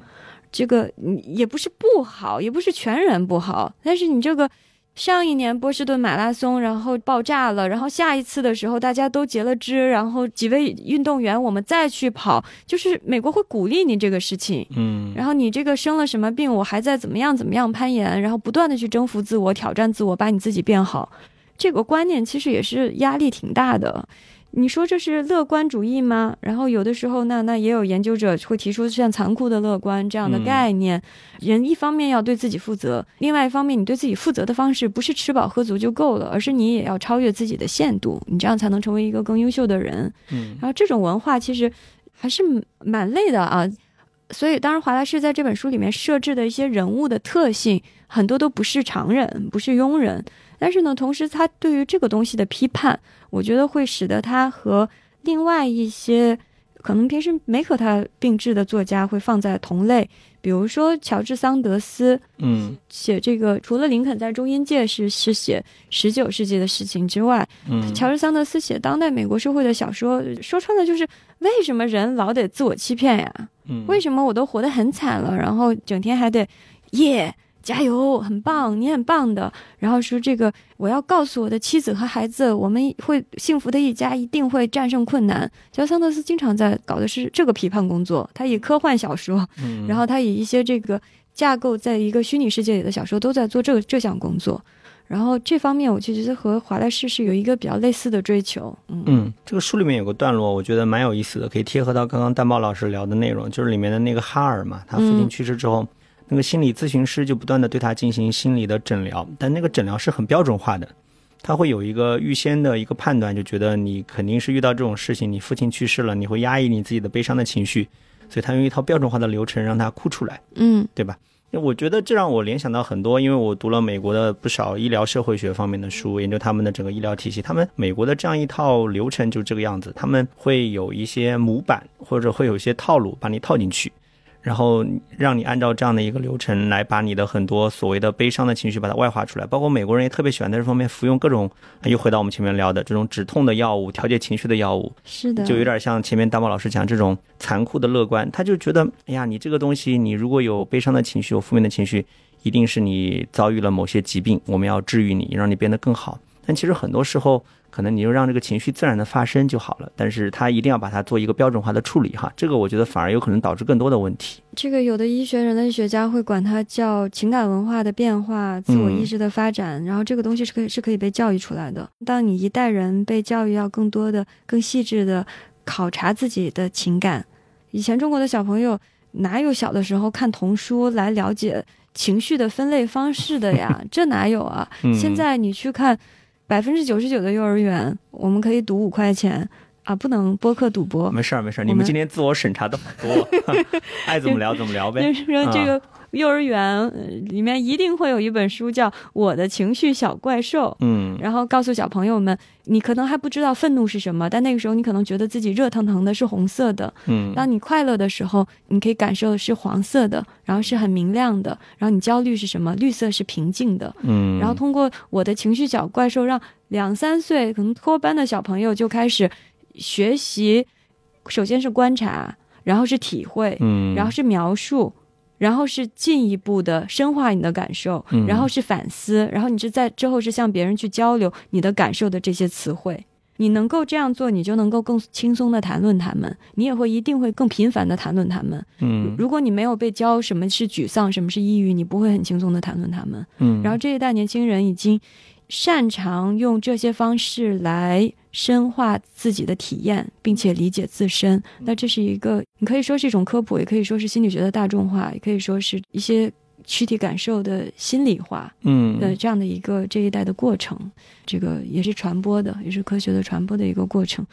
这个也不是不好，也不是全然不好，但是你这个。上一年波士顿马拉松，然后爆炸了，然后下一次的时候大家都截了肢，然后几位运动员我们再去跑，就是美国会鼓励你这个事情，嗯，然后你这个生了什么病，我还在怎么样怎么样攀岩，然后不断的去征服自我，挑战自我，把你自己变好，这个观念其实也是压力挺大的。你说这是乐观主义吗？然后有的时候，那那也有研究者会提出像残酷的乐观这样的概念。人一方面要对自己负责，另外一方面你对自己负责的方式不是吃饱喝足就够了，而是你也要超越自己的限度，你这样才能成为一个更优秀的人。嗯，然后这种文化其实还是蛮累的啊。所以，当然华莱士在这本书里面设置的一些人物的特性，很多都不是常人，不是庸人。但是呢，同时他对于这个东西的批判，我觉得会使得他和另外一些可能平时没和他并置的作家会放在同类。比如说乔治桑德斯，嗯，写这个除了林肯在中英界是是写十九世纪的事情之外，嗯，乔治桑德斯写当代美国社会的小说，说穿了就是为什么人老得自我欺骗呀？嗯，为什么我都活得很惨了，然后整天还得耶？加油，很棒，你很棒的。然后说这个，我要告诉我的妻子和孩子，我们会幸福的一家，一定会战胜困难。乔桑德斯经常在搞的是这个批判工作，他以科幻小说，然后他以一些这个架构在一个虚拟世界里的小说，都在做这个这项工作。然后这方面，我就觉得和华莱士是有一个比较类似的追求。嗯嗯，这个书里面有个段落，我觉得蛮有意思的，可以贴合到刚刚蛋豹老师聊的内容，就是里面的那个哈尔嘛，他父亲去世之后。那个心理咨询师就不断的对他进行心理的诊疗，但那个诊疗是很标准化的，他会有一个预先的一个判断，就觉得你肯定是遇到这种事情，你父亲去世了，你会压抑你自己的悲伤的情绪，所以他用一套标准化的流程让他哭出来，嗯，对吧？我觉得这让我联想到很多，因为我读了美国的不少医疗社会学方面的书，研究他们的整个医疗体系，他们美国的这样一套流程就这个样子，他们会有一些模板或者会有一些套路把你套进去。然后让你按照这样的一个流程来把你的很多所谓的悲伤的情绪把它外化出来，包括美国人也特别喜欢在这方面服用各种，又回到我们前面聊的这种止痛的药物、调节情绪的药物，是的，就有点像前面大宝老师讲这种残酷的乐观，他就觉得，哎呀，你这个东西，你如果有悲伤的情绪、有负面的情绪，一定是你遭遇了某些疾病，我们要治愈你，让你变得更好。但其实很多时候。可能你就让这个情绪自然的发生就好了，但是他一定要把它做一个标准化的处理哈，这个我觉得反而有可能导致更多的问题。这个有的医学人类学家会管它叫情感文化的变化、自我意识的发展，然后这个东西是可以是可以被教育出来的。当你一代人被教育要更多的、更细致的考察自己的情感，以前中国的小朋友哪有小的时候看童书来了解情绪的分类方式的呀？这哪有啊？现在你去看。百分之九十九的幼儿园，我们可以赌五块钱啊，不能播客赌博。没事儿，没事儿，你们今天自我审查的好多，爱怎么聊怎么聊呗。就是说这个。幼儿园里面一定会有一本书叫《我的情绪小怪兽》，嗯，然后告诉小朋友们，你可能还不知道愤怒是什么，但那个时候你可能觉得自己热腾腾的是红色的，嗯，当你快乐的时候，你可以感受的是黄色的，然后是很明亮的，然后你焦虑是什么？绿色是平静的，嗯，然后通过《我的情绪小怪兽》，让两三岁可能托班的小朋友就开始学习，首先是观察，然后是体会，嗯，然后是描述。然后是进一步的深化你的感受，然后是反思，然后你是在之后是向别人去交流你的感受的这些词汇。你能够这样做，你就能够更轻松的谈论他们，你也会一定会更频繁的谈论他们。嗯，如果你没有被教什么是沮丧，什么是抑郁，你不会很轻松的谈论他们。嗯，然后这一代年轻人已经擅长用这些方式来。深化自己的体验，并且理解自身，那这是一个，你可以说是一种科普，也可以说是心理学的大众化，也可以说是一些躯体感受的心理化嗯的这样的一个这一代的过程，这个也是传播的，也是科学的传播的一个过程。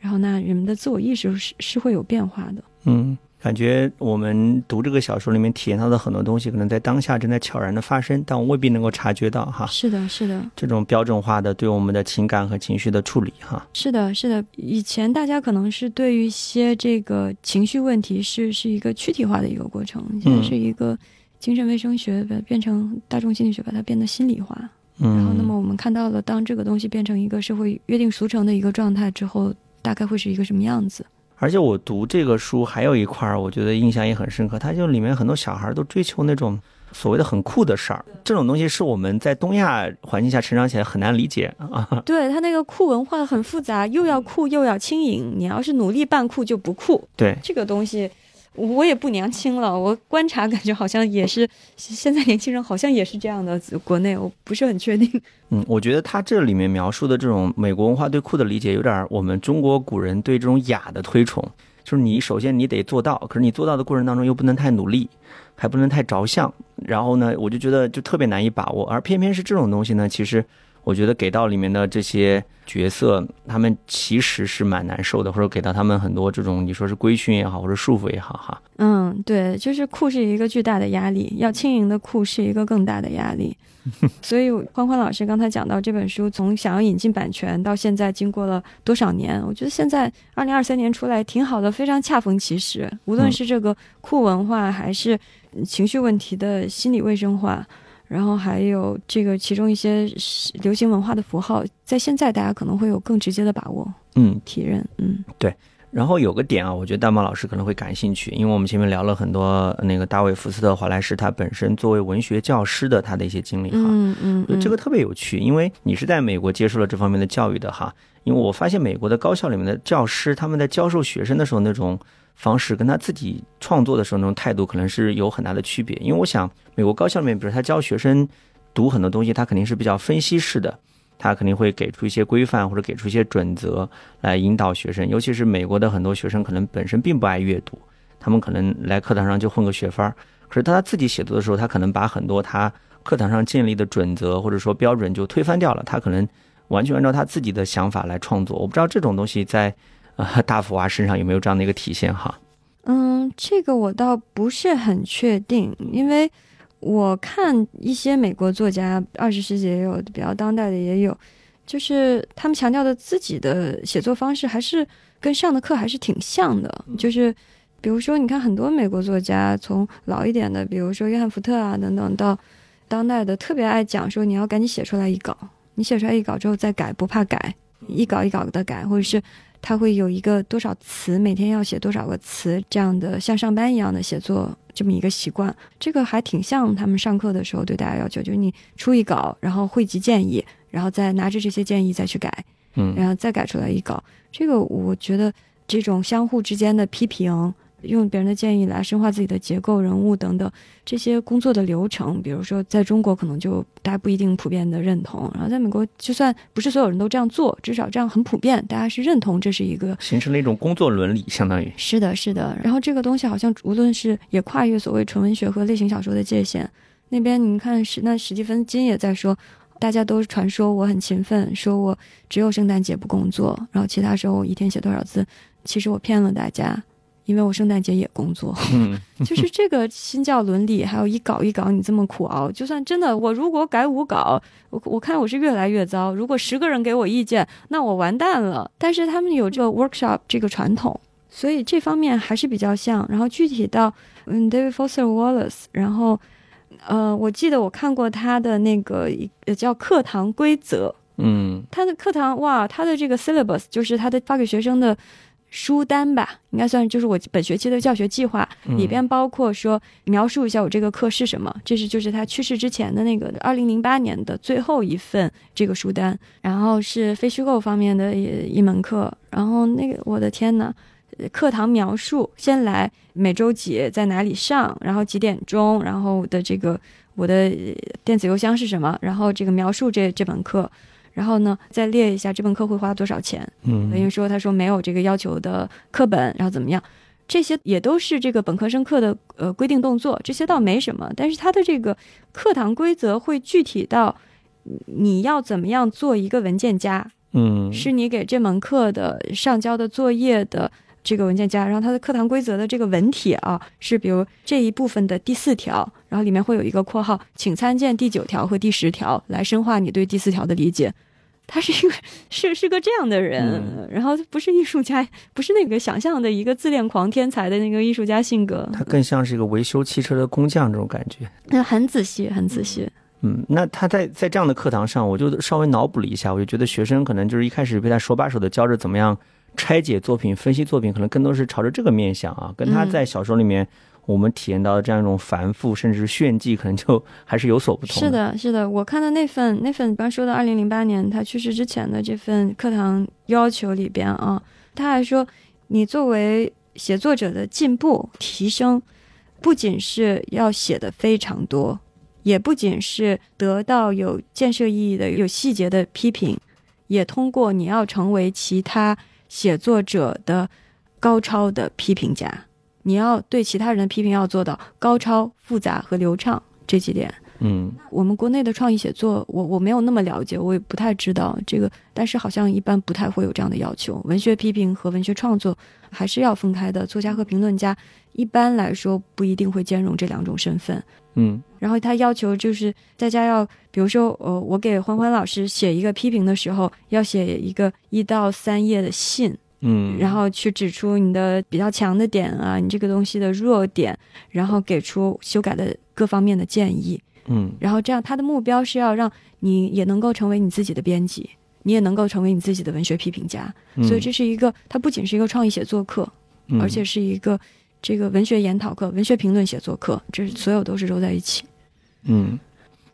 然后那人们的自我意识是是会有变化的。嗯，感觉我们读这个小说里面体验到的很多东西，可能在当下正在悄然的发生，但我未必能够察觉到哈。是的，是的，这种标准化的对我们的情感和情绪的处理哈。是的，是的。以前大家可能是对于一些这个情绪问题是是一个躯体化的一个过程，现在是一个精神卫生学把它变成大众心理学，把它变得心理化。嗯，然后，那么我们看到了，当这个东西变成一个社会约定俗成的一个状态之后，大概会是一个什么样子？而且我读这个书还有一块儿，我觉得印象也很深刻，它就里面很多小孩儿都追求那种所谓的很酷的事儿，这种东西是我们在东亚环境下成长起来很难理解啊。对他那个酷文化很复杂，又要酷又要轻盈。你要是努力扮酷就不酷，对，这个东西。我也不年轻了，我观察感觉好像也是，现在年轻人好像也是这样的。国内我不是很确定。嗯，我觉得他这里面描述的这种美国文化对酷的理解，有点我们中国古人对这种雅的推崇，就是你首先你得做到，可是你做到的过程当中又不能太努力，还不能太着相，然后呢，我就觉得就特别难以把握，而偏偏是这种东西呢，其实。我觉得给到里面的这些角色，他们其实是蛮难受的，或者给到他们很多这种你说是规训也好，或者束缚也好，哈。嗯，对，就是酷是一个巨大的压力，要轻盈的酷是一个更大的压力。所以欢欢老师刚才讲到这本书，从想要引进版权到现在经过了多少年，我觉得现在二零二三年出来挺好的，非常恰逢其时。无论是这个酷文化，还是情绪问题的心理卫生化。然后还有这个其中一些流行文化的符号，在现在大家可能会有更直接的把握，嗯，体认，嗯，对。然后有个点啊，我觉得大猫老师可能会感兴趣，因为我们前面聊了很多那个大卫福斯特华莱士他本身作为文学教师的他的一些经历哈，嗯嗯，这个特别有趣，因为你是在美国接受了这方面的教育的哈，因为我发现美国的高校里面的教师他们在教授学生的时候那种。方式跟他自己创作的时候那种态度可能是有很大的区别，因为我想美国高校里面，比如他教学生读很多东西，他肯定是比较分析式的，他肯定会给出一些规范或者给出一些准则来引导学生，尤其是美国的很多学生可能本身并不爱阅读，他们可能来课堂上就混个学分儿，可是他自己写作的时候，他可能把很多他课堂上建立的准则或者说标准就推翻掉了，他可能完全按照他自己的想法来创作，我不知道这种东西在。啊，大福娃身上有没有这样的一个体现哈？嗯，这个我倒不是很确定，因为我看一些美国作家，二十世纪也有，比较当代的也有，就是他们强调的自己的写作方式，还是跟上的课还是挺像的。就是比如说，你看很多美国作家，从老一点的，比如说约翰福特啊等等，到当代的，特别爱讲说你要赶紧写出来一稿，你写出来一稿之后再改，不怕改，一稿一稿的改，或者是。他会有一个多少词，每天要写多少个词，这样的像上班一样的写作这么一个习惯，这个还挺像他们上课的时候对大家要求，就是你出一稿，然后汇集建议，然后再拿着这些建议再去改，嗯，然后再改出来一稿。这个我觉得这种相互之间的批评。用别人的建议来深化自己的结构、人物等等这些工作的流程，比如说在中国可能就大家不一定普遍的认同，然后在美国就算不是所有人都这样做，至少这样很普遍，大家是认同这是一个形成了一种工作伦理，相当于是的，是的。然后这个东西好像无论是也跨越所谓纯文学和类型小说的界限，那边你看史那史蒂芬金也在说，大家都传说我很勤奋，说我只有圣诞节不工作，然后其他时候我一天写多少字，其实我骗了大家。因为我圣诞节也工作，就是这个新教伦理，还有一稿一稿你这么苦熬，就算真的我如果改五稿，我我看我是越来越糟。如果十个人给我意见，那我完蛋了。但是他们有这个 workshop 这个传统，所以这方面还是比较像。然后具体到嗯 David Foster Wallace，然后呃我记得我看过他的那个叫课堂规则，嗯，他的课堂哇，他的这个 syllabus 就是他的发给学生的。书单吧，应该算就是我本学期的教学计划里边包括说描述一下我这个课是什么，这是就是他去世之前的那个二零零八年的最后一份这个书单，然后是非虚构方面的一门课，然后那个我的天呐，课堂描述先来每周几在哪里上，然后几点钟，然后的这个我的电子邮箱是什么，然后这个描述这这门课。然后呢，再列一下这门课会花多少钱？嗯，等于说他说没有这个要求的课本，然后怎么样？这些也都是这个本科生课的呃规定动作，这些倒没什么。但是他的这个课堂规则会具体到你要怎么样做一个文件夹，嗯，是你给这门课的上交的作业的这个文件夹，然后它的课堂规则的这个文体啊，是比如这一部分的第四条，然后里面会有一个括号，请参见第九条和第十条，来深化你对第四条的理解。他是一个是是个这样的人，然后不是艺术家，不是那个想象的一个自恋狂天才的那个艺术家性格，他更像是一个维修汽车的工匠这种感觉。那很仔细，很仔细。嗯，那他在在这样的课堂上，我就稍微脑补了一下，我就觉得学生可能就是一开始被他手把手的教着怎么样拆解作品、分析作品，可能更多是朝着这个面向啊，跟他在小说里面我们体验到的这样一种繁复甚至是炫技，可能就还是有所不同。是的，是的，我看到那份那份刚说的二零零八年他去世之前的这份课堂要求里边啊，他还说，你作为写作者的进步提升，不仅是要写的非常多。也不仅是得到有建设意义的、有细节的批评，也通过你要成为其他写作者的高超的批评家，你要对其他人的批评要做到高超、复杂和流畅这几点。嗯，我们国内的创意写作，我我没有那么了解，我也不太知道这个，但是好像一般不太会有这样的要求。文学批评和文学创作还是要分开的，作家和评论家一般来说不一定会兼容这两种身份。嗯，然后他要求就是大家要，比如说，呃，我给欢欢老师写一个批评的时候，要写一个一到三页的信，嗯，然后去指出你的比较强的点啊，你这个东西的弱点，然后给出修改的各方面的建议，嗯，然后这样他的目标是要让你也能够成为你自己的编辑，你也能够成为你自己的文学批评家，所以这是一个，它不仅是一个创意写作课，嗯。而且是一个。这个文学研讨课、文学评论写作课，这所有都是揉在一起。嗯，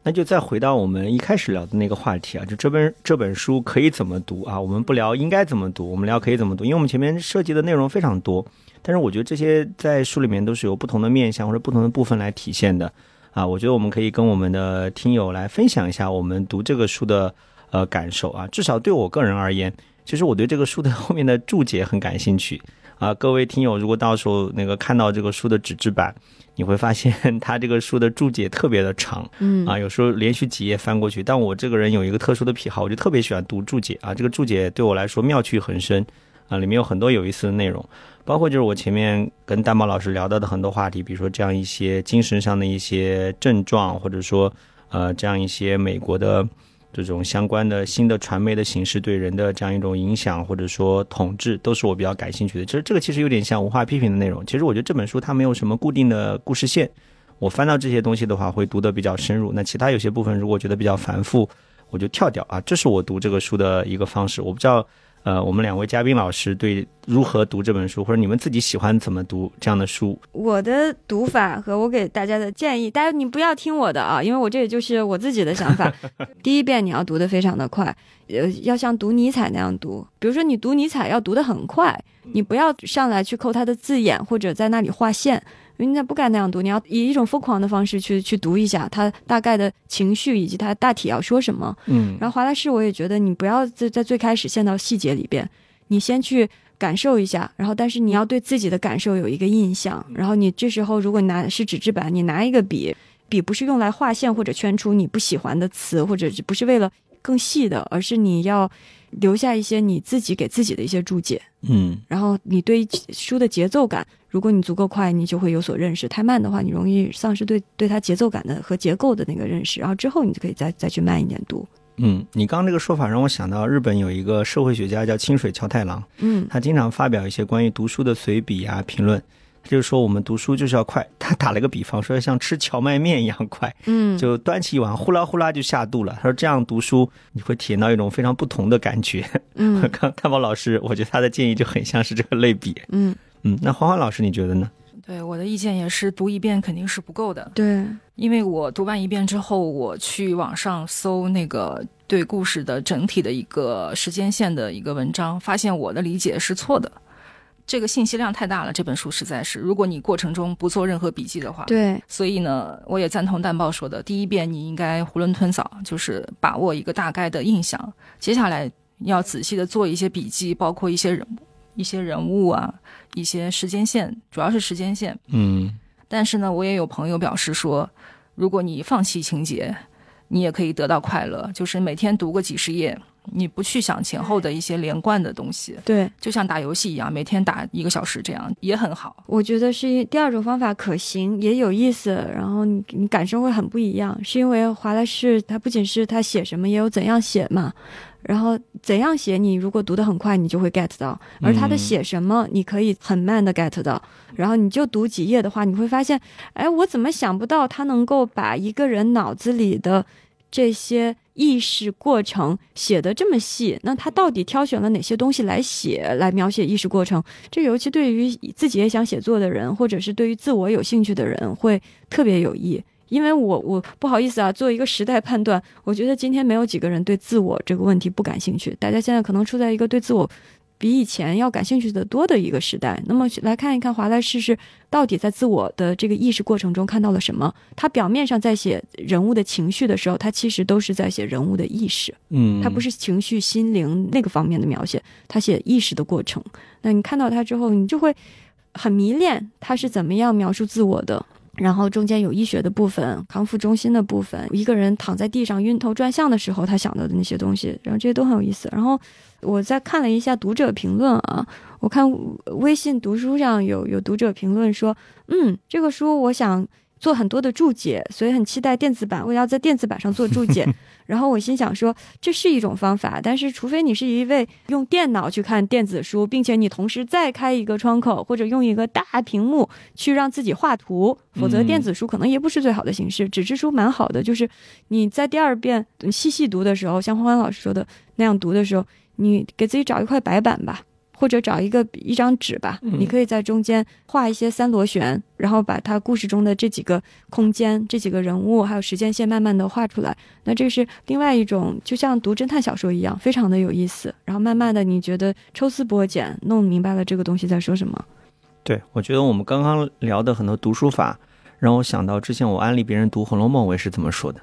那就再回到我们一开始聊的那个话题啊，就这本这本书可以怎么读啊？我们不聊应该怎么读，我们聊可以怎么读，因为我们前面涉及的内容非常多，但是我觉得这些在书里面都是有不同的面向或者不同的部分来体现的啊。我觉得我们可以跟我们的听友来分享一下我们读这个书的呃感受啊。至少对我个人而言，其实我对这个书的后面的注解很感兴趣。啊，各位听友，如果到时候那个看到这个书的纸质版，你会发现 它这个书的注解特别的长，嗯啊，有时候连续几页翻过去。但我这个人有一个特殊的癖好，我就特别喜欢读注解啊。这个注解对我来说妙趣横生啊，里面有很多有意思的内容，包括就是我前面跟大毛老师聊到的很多话题，比如说这样一些精神上的一些症状，或者说呃这样一些美国的。这种相关的新的传媒的形式对人的这样一种影响，或者说统治，都是我比较感兴趣的。其实这个其实有点像文化批评的内容。其实我觉得这本书它没有什么固定的故事线，我翻到这些东西的话会读得比较深入。那其他有些部分如果觉得比较繁复，我就跳掉啊。这是我读这个书的一个方式。我不知道。呃，我们两位嘉宾老师对如何读这本书，或者你们自己喜欢怎么读这样的书？我的读法和我给大家的建议，大家你不要听我的啊，因为我这也就是我自己的想法。第一遍你要读的非常的快，呃，要像读尼采那样读。比如说你读尼采要读的很快，你不要上来去扣他的字眼或者在那里划线。人家不该那样读，你要以一种疯狂的方式去去读一下他大概的情绪以及他大体要说什么。嗯，然后华莱士，我也觉得你不要在在最开始陷到细节里边，你先去感受一下，然后但是你要对自己的感受有一个印象。然后你这时候如果拿是纸质版，你拿一个笔，笔不是用来划线或者圈出你不喜欢的词，或者不是为了更细的，而是你要留下一些你自己给自己的一些注解。嗯，然后你对书的节奏感。如果你足够快，你就会有所认识；太慢的话，你容易丧失对对它节奏感的和结构的那个认识。然后之后你就可以再再去慢一点读。嗯，你刚刚这个说法让我想到日本有一个社会学家叫清水桥太郎，嗯，他经常发表一些关于读书的随笔啊评论，他就说我们读书就是要快。他打了个比方，说像吃荞麦面一样快，嗯，就端起一碗呼啦呼啦就下肚了。他说这样读书你会体验到一种非常不同的感觉。嗯，看看宝老师，我觉得他的建议就很像是这个类比。嗯。嗯，那黄欢老师你觉得呢？对我的意见也是，读一遍肯定是不够的。对，因为我读完一遍之后，我去网上搜那个对故事的整体的一个时间线的一个文章，发现我的理解是错的。这个信息量太大了，这本书实在是，如果你过程中不做任何笔记的话，对，所以呢，我也赞同蛋豹说的，第一遍你应该囫囵吞枣，就是把握一个大概的印象，接下来要仔细的做一些笔记，包括一些人物。一些人物啊，一些时间线，主要是时间线。嗯但是呢，我也有朋友表示说，如果你放弃情节，你也可以得到快乐，就是每天读个几十页，你不去想前后的一些连贯的东西，对，就像打游戏一样，每天打一个小时这样也很好。我觉得是一第二种方法可行，也有意思，然后你你感受会很不一样，是因为华莱士他不仅是他写什么，也有怎样写嘛。然后怎样写，你如果读得很快，你就会 get 到；而他的嗯写什么，你可以很慢的 get 到。然后你就读几页的话，你会发现，哎，我怎么想不到他能够把一个人脑子里的这些意识过程写得这么细？那他到底挑选了哪些东西来写，来描写意识过程？这尤其对于自己也想写作的人，或者是对于自我有兴趣的人，会特别有益。因为我我不好意思啊，做一个时代判断，我觉得今天没有几个人对自我这个问题不感兴趣，大家现在可能处在一个对自我比以前要感兴趣的多的一个时代。那么来看一看华莱士是到底在自我的这个意识过程中看到了什么？他表面上在写人物的情绪的时候，他其实都是在写人物的意识。嗯，他不是情绪、心灵那个方面的描写，他写意识的过程。那你看到他之后，你就会很迷恋他是怎么样描述自我的。然后中间有医学的部分、康复中心的部分，一个人躺在地上晕头转向的时候，他想到的那些东西，然后这些都很有意思。然后我再看了一下读者评论啊，我看微信读书上有有读者评论说，嗯，这个书我想做很多的注解，所以很期待电子版，我要在电子版上做注解。然后我心想说，这是一种方法，但是除非你是一位用电脑去看电子书，并且你同时再开一个窗口，或者用一个大屏幕去让自己画图，否则嗯电子书可能也不是最好的形式。纸质书蛮好的，就是你在第二遍细细读的时候，像欢欢老师说的那样读的时候，你给自己找一块白板吧。或者找一个一张纸吧，嗯你可以在中间画一些三螺旋，然后把它故事中的这几个空间、这几个人物还有时间线慢慢的画出来。那这是另外一种，就像读侦探小说一样，非常的有意思。然后慢慢的，你觉得抽丝剥茧，弄明白了这个东西在说什么。对，我觉得我们刚刚聊的很多读书法，让我想到之前我安利别人读《红楼梦》，我也是这么说的。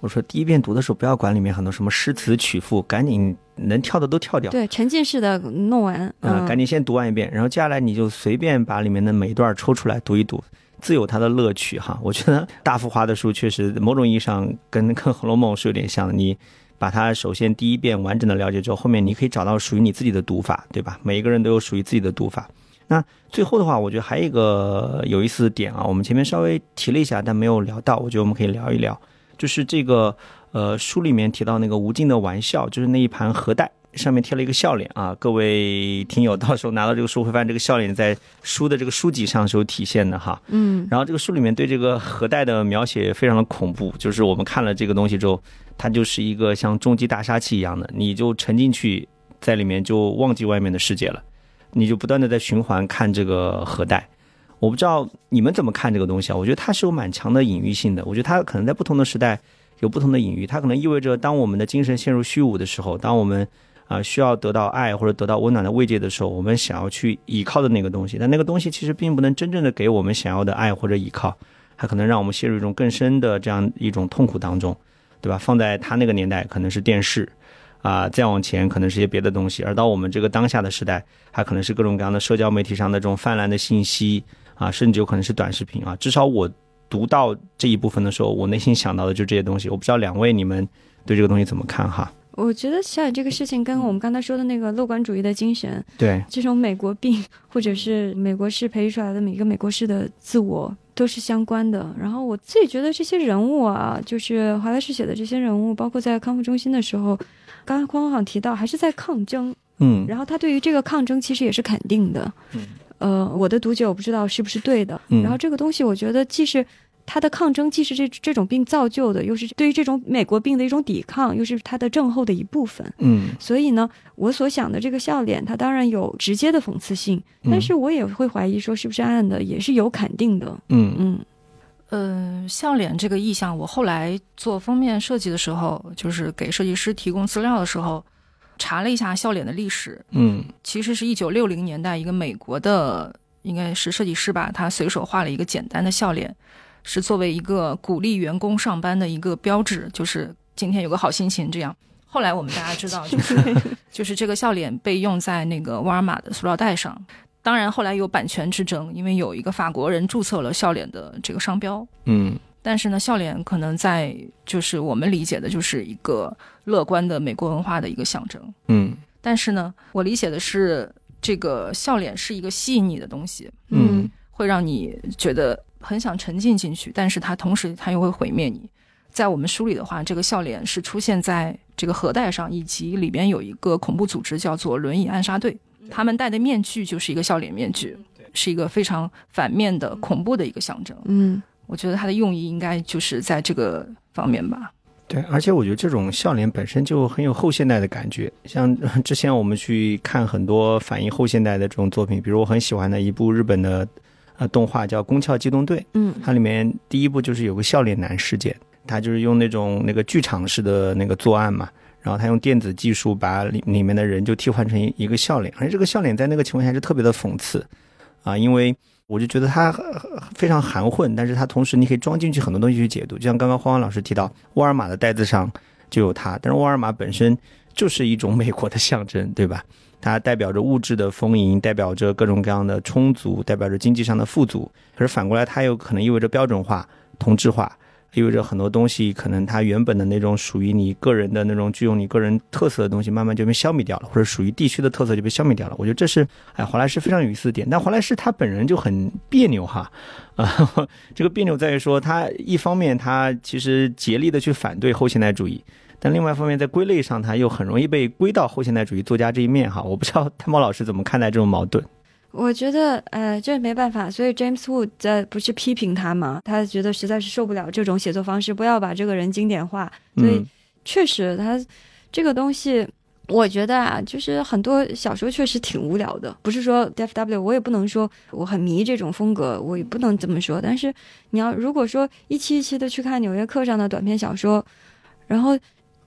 我说第一遍读的时候，不要管里面很多什么诗词曲赋，赶紧能跳的都跳掉。对，沉浸式的弄完，啊、嗯，赶紧先读完一遍，然后接下来你就随便把里面的每一段抽出来读一读，自有它的乐趣哈。我觉得大富华的书确实某种意义上跟跟《红楼梦》是有点像的，你把它首先第一遍完整的了解之后，后面你可以找到属于你自己的读法，对吧？每一个人都有属于自己的读法。那最后的话，我觉得还有一个有意思的点啊，我们前面稍微提了一下，但没有聊到，我觉得我们可以聊一聊，就是这个呃书里面提到那个无尽的玩笑，就是那一盘核弹。上面贴了一个笑脸啊，各位听友到时候拿到这个书会发现这个笑脸在书的这个书籍上是有体现的哈。嗯，然后这个书里面对这个核弹的描写非常的恐怖，就是我们看了这个东西之后，它就是一个像终极大杀器一样的，你就沉进去在里面就忘记外面的世界了，你就不断的在循环看这个核弹。我不知道你们怎么看这个东西啊？我觉得它是有蛮强的隐喻性的。我觉得它可能在不同的时代有不同的隐喻，它可能意味着当我们的精神陷入虚无的时候，当我们啊、需要得到爱或者得到温暖的慰藉的时候，我们想要去依靠的那个东西，但那个东西其实并不能真正的给我们想要的爱或者依靠，它可能让我们陷入一种更深的这样一种痛苦当中，对吧？放在他那个年代可能是电视。啊，再往前可能是一些别的东西，而到我们这个当下的时代，它可能是各种各样的社交媒体上的这种泛滥的信息啊，甚至有可能是短视频啊。至少我读到这一部分的时候，我内心想到的就这些东西。我不知道两位你们对这个东西怎么看哈？我觉得小野这个事情跟我们刚才说的那个乐观主义的精神，对，这种美国病，或者是美国式培育出来的每个美国式的自我，都是相关的。然后我自己觉得这些人物啊，就是华莱士写的这些人物，包括在康复中心的时候，刚刚匡匡好像提到，还是在抗争。嗯然后他对于这个抗争其实也是肯定的。嗯，呃，我的读解我不知道是不是对的。嗯然后这个东西，我觉得既是他的抗争，既是这这种病造就的，又是对于这种美国病的一种抵抗，又是他的症候的一部分。嗯所以呢，我所想的这个笑脸，它当然有直接的讽刺性，嗯但是我也会怀疑说，是不是暗暗的也是有肯定的。嗯嗯呃，笑脸这个意象，我后来做封面设计的时候，就是给设计师提供资料的时候，查了一下笑脸的历史，嗯其实是一九六零年代一个美国的应该是设计师吧，他随手画了一个简单的笑脸，是作为一个鼓励员工上班的一个标志，就是今天有个好心情这样。后来我们大家知道，就是 就是这个笑脸被用在那个沃尔玛的塑料袋上。当然，后来有版权之争，因为有一个法国人注册了笑脸的这个商标。嗯但是呢，笑脸可能在就是我们理解的，就是一个乐观的美国文化的一个象征。嗯但是呢，我理解的是，这个笑脸是一个吸引你的东西，嗯会让你觉得很想沉浸进去，但是它同时它又会毁灭你。在我们书里的话，这个笑脸是出现在这个核带上，以及里边有一个恐怖组织叫做轮椅暗杀队，他们戴的面具就是一个笑脸面具，是一个非常反面的恐怖的一个象征。嗯我觉得它的用意应该就是在这个方面吧。对，而且我觉得这种笑脸本身就很有后现代的感觉。像 之前我们去看很多反映后现代的这种作品，比如我很喜欢的一部日本的呃动画叫《宫壳机动队》，嗯它里面第一部就是有个笑脸男事件，他就是用那种那个剧场式的那个作案嘛，然后他用电子技术把里里面的人就替换成一一个笑脸，而且这个笑脸在那个情况下是特别的讽刺啊，因为我就觉得它非常含混，但是它同时你可以装进去很多东西去解读，就像刚刚欢欢老师提到，沃尔玛的袋子上就有它，但是沃尔玛本身就是一种 美国的象征，对吧？它代表着物质的丰盈，代表着各种各样的充足，代表着经济上的富足。可是反过来，它又可能意味着标准化、同质化，意味着很多东西可能它原本的那种属于你个人的那种具有你个人特色的东西，慢慢就被消灭掉了，或者属于地区的特色就被消灭掉了。我觉得这是哎华莱士非常有意思的点，但华莱士他本人就很别扭哈，啊，这个别扭在于说他一方面他其实竭力的去反对后现代主义。但另外一方面，在归类上，他又很容易被归到后现代主义作家这一面哈。我不知道 汤猫老师怎么看待这种矛盾。我觉得，呃，这没办法，所以 James Wood 在不是批评他嘛？他觉得实在是受不了这种写作方式，不要把这个人经典化。所以嗯确实，他这个东西，我觉得啊，就是很多小说确实挺无聊的。不是说 DFW，我也不能说我很迷这种风格，我也不能这么说。但是你要如果说一期一期的去看《纽约客》上的短篇小说，然后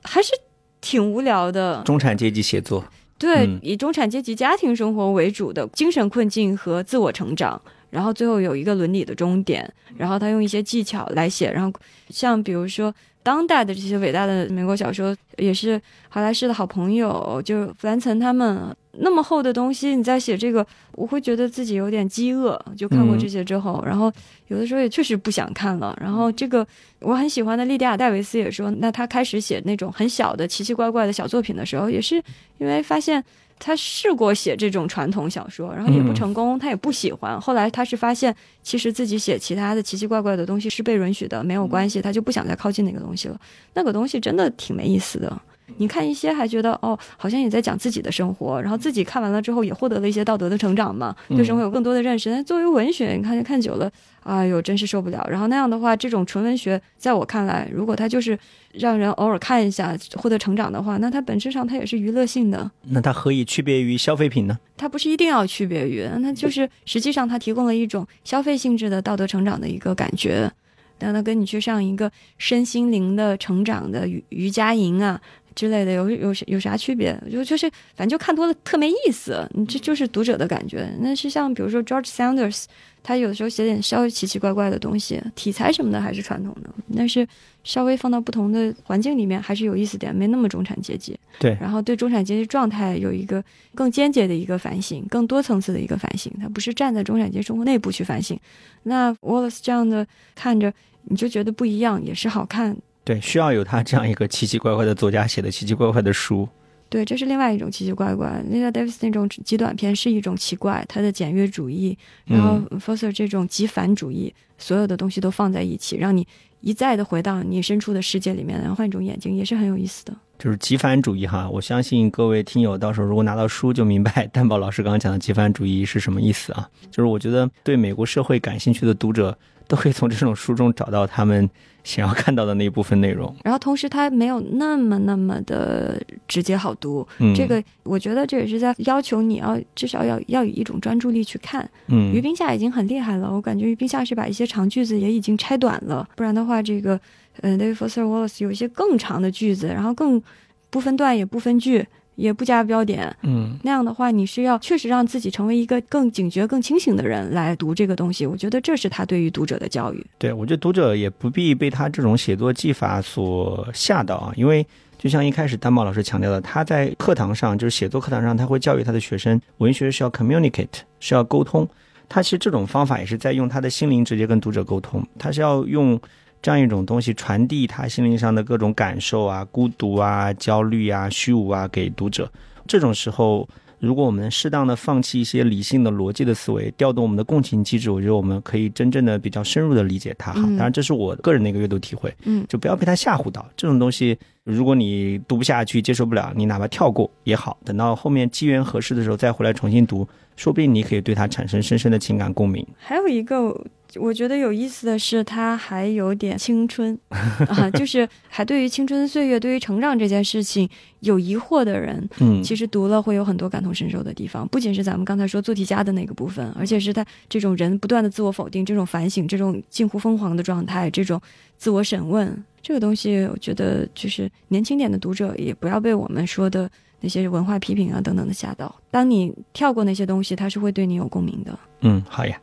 还是挺无聊的。中产阶级写作，对，嗯。以中产阶级家庭生活为主的精神困境和自我成长，然后最后有一个伦理的终点，然后他用一些技巧来写，然后像比如说当代的这些伟大的美国小说，也是华莱士的好朋友，就是弗兰岑他们那么厚的东西，你在写这个，我会觉得自己有点饥饿。就看过这些之后，然后有的时候也确实不想看了。然后这个我很喜欢的莉迪亚·戴维斯也说，那他开始写那种很小的奇奇怪怪的小作品的时候，也是因为发现。他试过写这种传统小说，然后也不成功，他也不喜欢。后来他是发现，其实自己写其他的奇奇怪怪的东西是被允许的，没有关系，他就不想再靠近那个东西了。那个东西真的挺没意思的。你看一些还觉得哦，好像也在讲自己的生活，然后自己看完了之后也获得了一些道德的成长嘛，对生活有更多的认识。但作为文学，你看看久了，哎呦，真是受不了。然后那样的话，这种纯文学，在我看来，如果它就是让人偶尔看一下获得成长的话，那它本质上它也是娱乐性的。那它何以区别于消费品呢？它不是一定要区别于，那就是实际上它提供了一种消费性质的道德成长的一个感觉。让它跟你去上一个身心灵的成长的瑜瑜伽营啊之类的有有有啥区别？就就是反正就看多了特没意思，你这就是读者的感觉。那是像比如说 George Sanders，他有的时候写点稍微奇奇怪怪的东西，题材什么的还是传统的，但是稍微放到不同的环境里面还是有意思点，没那么中产阶级。对然后对中产阶级状态有一个更间接的一个反省，更多层次的一个反省。他不是站在中产阶级生活内部去反省。那 Wallace 这样的看着你就觉得不一样，也是好看。对，需要有他这样一个奇奇怪怪的作家写的奇奇怪怪的书。对，这是另外一种奇奇怪怪。Lila Davis 那种极短篇是一种奇怪，他的简约主义，然后 Foster 这种极繁主义，所有的东西都放在一起，让你一再的回到你身处的世界里面，然后换一种眼睛，也是很有意思的。就是极繁主义哈，我相信各位听友到时候如果拿到书就明白 蛋宝老师刚刚讲的极繁主义是什么意思啊。就是我觉得对美国社会感兴趣的读者都可以从这种书中找到他们想要看到的那一部分内容。然后同时它没有那么那么的直接好读，嗯，这个我觉得这也是在要求你要至少要要以一种专注力去看。嗯于冰夏已经很厉害了，我感觉于冰夏是把一些长句子也已经拆短了，不然的话，这个呃 David Foster Wallace 有一些更长的句子，然后更不分段也不分句。也不加标点，嗯那样的话，你是要确实让自己成为一个更警觉、更清醒的人来读这个东西。我觉得这是他对于读者的教育。对，我觉得读者也不必被他这种写作技法所吓到啊，因为就像一开始丹宝老师强调的，他在课堂上，就是写作课堂上，他会教育他的学生，文学是要 communicate，是要沟通。他其实这种方法也是在用他的心灵直接跟读者沟通，他是要用这样一种东西传递他心灵上的各种感受啊、孤独啊、焦虑啊、虚无啊给读者。这种时候。如果我们适当的放弃一些理性的逻辑的思维，调动我们的共情机制，我觉得我们可以真正的比较深入的理解他。哈，当然这是我个人的一个阅读体会。嗯，就不要被他吓唬到。这种东西，如果你读不下去、接受不了，你哪怕跳过也好，等到后面机缘合适的时候再回来重新读，说不定你可以对他产生深深的情感共鸣。还有一个。我觉得有意思的是，他还有点青春 啊，就是还对于青春岁月、对于成长这件事情有疑惑的人，嗯，其实读了会有很多感同身受的地方。不仅是咱们刚才说做题家的那个部分，而且是他这种人不断的自我否定、这种反省、这种近乎疯狂的状态、这种自我审问，这个东西，我觉得就是年轻点的读者也不要被我们说的那些文化批评啊等等的吓到。当你跳过那些东西，他是会对你有共鸣的。嗯，好呀。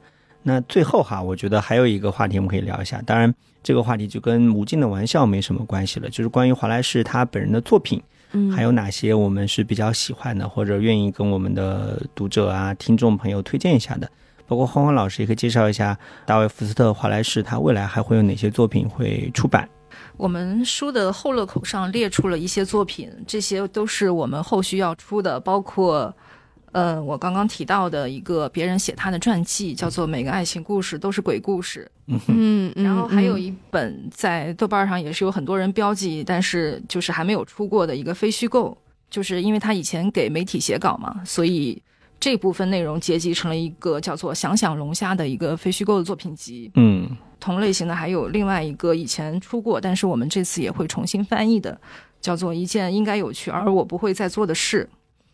那最后哈，我觉得还有一个话题我们可以聊一下。当然，这个话题就跟无尽的玩笑没什么关系了，就是关于华莱士他本人的作品，嗯，还有哪些我们是比较喜欢的，或者愿意跟我们的读者啊、听众朋友推荐一下的。包括欢欢老师也可以介绍一下大卫福斯特华莱士他未来还会有哪些作品会出版。我们书的后乐口上列出了一些作品，这些都是我们后续要出的，包括。呃，我刚刚提到的一个别人写他的传记，叫做《每个爱情故事都是鬼故事》。嗯，然后还有一本在豆瓣上也是有很多人标记，但是就是还没有出过的一个非虚构，就是因为他以前给媒体写稿嘛，所以这部分内容结集成了一个叫做《想想龙虾》的一个非虚构的作品集。嗯，同类型的还有另外一个以前出过，但是我们这次也会重新翻译的，叫做《一件应该有趣而我不会再做的事》。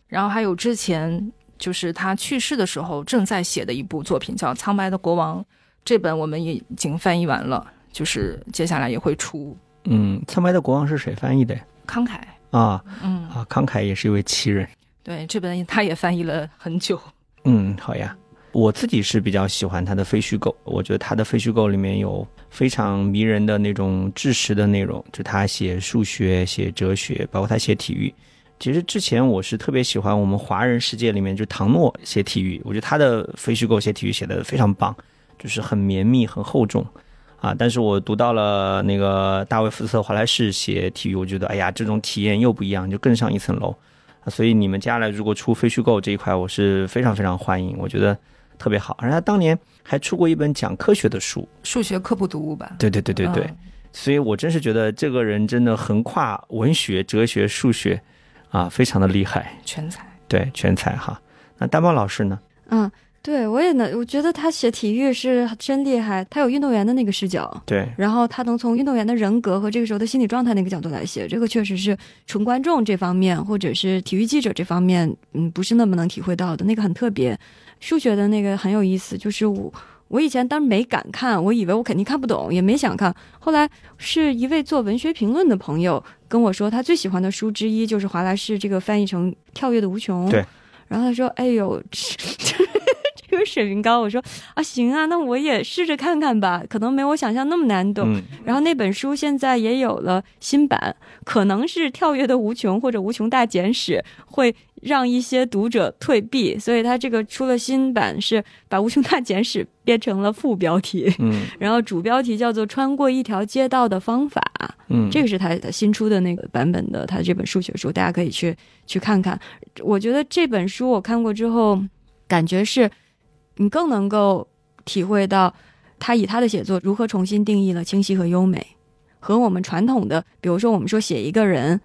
然后还有之前就是他去世的时候正在写的一部作品，叫《苍白的国王》，这本我们也已经翻译完了，就是接下来也会出。嗯，《苍白的国王》是谁翻译的？康凯啊，嗯啊，慷慨也是一位奇人。对，这本他也翻译了很久。嗯，好呀，我自己是比较喜欢他的非虚构，我觉得他的非虚构里面有非常迷人的那种知识的内容，就他写数学、写哲学，包括他写体育。其实之前我是特别喜欢我们华人世界里面，就唐诺写体育，我觉得他的非虚构写体育写的非常棒，就是很绵密、很厚重，啊！但是我读到了那个大卫福斯特华莱士写体育，我觉得哎呀，这种体验又不一样，就更上一层楼。所以你们接下来如果出非虚构这一块，我是非常非常欢迎，我觉得特别好。而他当年还出过一本讲科学的书，数学科普读物吧？对对对对对，所以我真是觉得这个人真的横跨文学、哲学、数学。啊，非常的厉害，全才，对，全才哈。那大猫老师呢？嗯，对我也能，我觉得他写体育是真厉害，他有运动员的那个视角，对，然后他能从运动员的人格和这个时候的心理状态那个角度来写，这个确实是纯观众这方面或者是体育记者这方面，嗯，不是那么能体会到的，那个很特别。数学的那个很有意思，就是我。我以前当时没敢看，我以为我肯定看不懂，也没想看。后来是一位做文学评论的朋友跟我说，他最喜欢的书之一就是华莱士这个翻译成《跳跃的无穷》。对。然后他说：“哎呦，这个水平高。”我说：“啊，行啊，那我也试着看看吧，可能没我想象那么难懂。”然后那本书现在也有了新版，可能是《跳跃的无穷》或者《无穷大简史》会。让一些读者退避，所以他这个出了新版，是把《无穷大简史》变成了副标题，嗯，然后主标题叫做《穿过一条街道的方法》，嗯，这个是他新出的那个版本的他这本数学书，大家可以去去看看。我觉得这本书我看过之后，感觉是你更能够体会到他以他的写作如何重新定义了清晰和优美，和我们传统的，比如说我们说写一个人。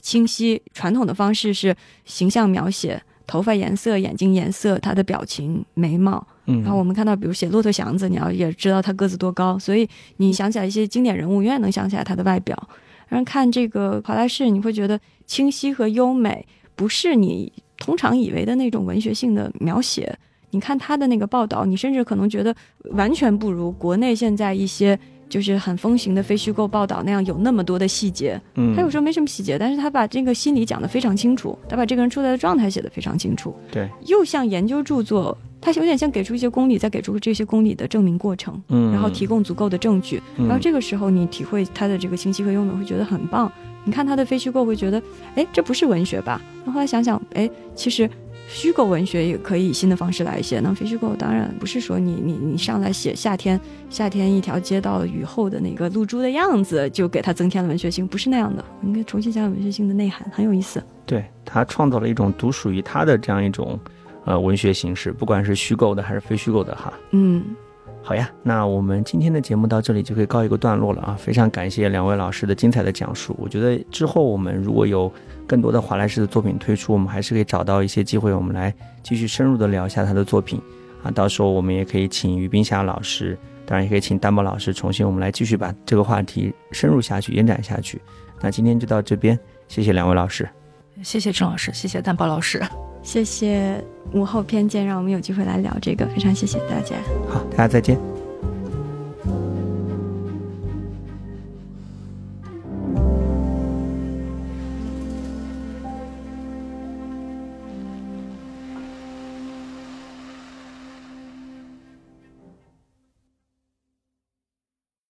清晰传统的方式是形象描写，头发颜色、眼睛颜色、他的表情、眉毛。嗯，然后我们看到，比如写骆驼祥子，你要也知道他个子多高，所以你想起来一些经典人物，永远能想起来他的外表。然后看这个华莱士，你会觉得清晰和优美不是你通常以为的那种文学性的描写。你看他的那个报道，你甚至可能觉得完全不如国内现在一些。就是很风行的非虚构报道那样有那么多的细节，嗯，他有时候没什么细节，但是他把这个心理讲得非常清楚，他把这个人处在的状态写得非常清楚，对，又像研究著作，他有点像给出一些公理，再给出这些公理的证明过程，嗯，然后提供足够的证据，然后这个时候你体会他的这个清晰和优美，会觉得很棒。你看他的非虚构，会觉得，哎，这不是文学吧？那后来想想，哎，其实虚构文学也可以以新的方式来写。那非虚构当然不是说你你你上来写夏天夏天一条街道雨后的那个露珠的样子，就给它增添了文学性，不是那样的。应该重新讲文学性的内涵，很有意思。对他创造了一种独属于他的这样一种呃文学形式，不管是虚构的还是非虚构的哈。嗯。好呀，那我们今天的节目到这里就可以告一个段落了啊！非常感谢两位老师的精彩的讲述。我觉得之后我们如果有更多的华莱士的作品推出，我们还是可以找到一些机会，我们来继续深入的聊一下他的作品啊。到时候我们也可以请于冰霞老师，当然也可以请丹宝老师，重新我们来继续把这个话题深入下去、延展下去。那今天就到这边，谢谢两位老师，谢谢郑老师，谢谢丹宝老师，谢谢。午后偏见，让我们有机会来聊这个，非常谢谢大家。好，大家再见。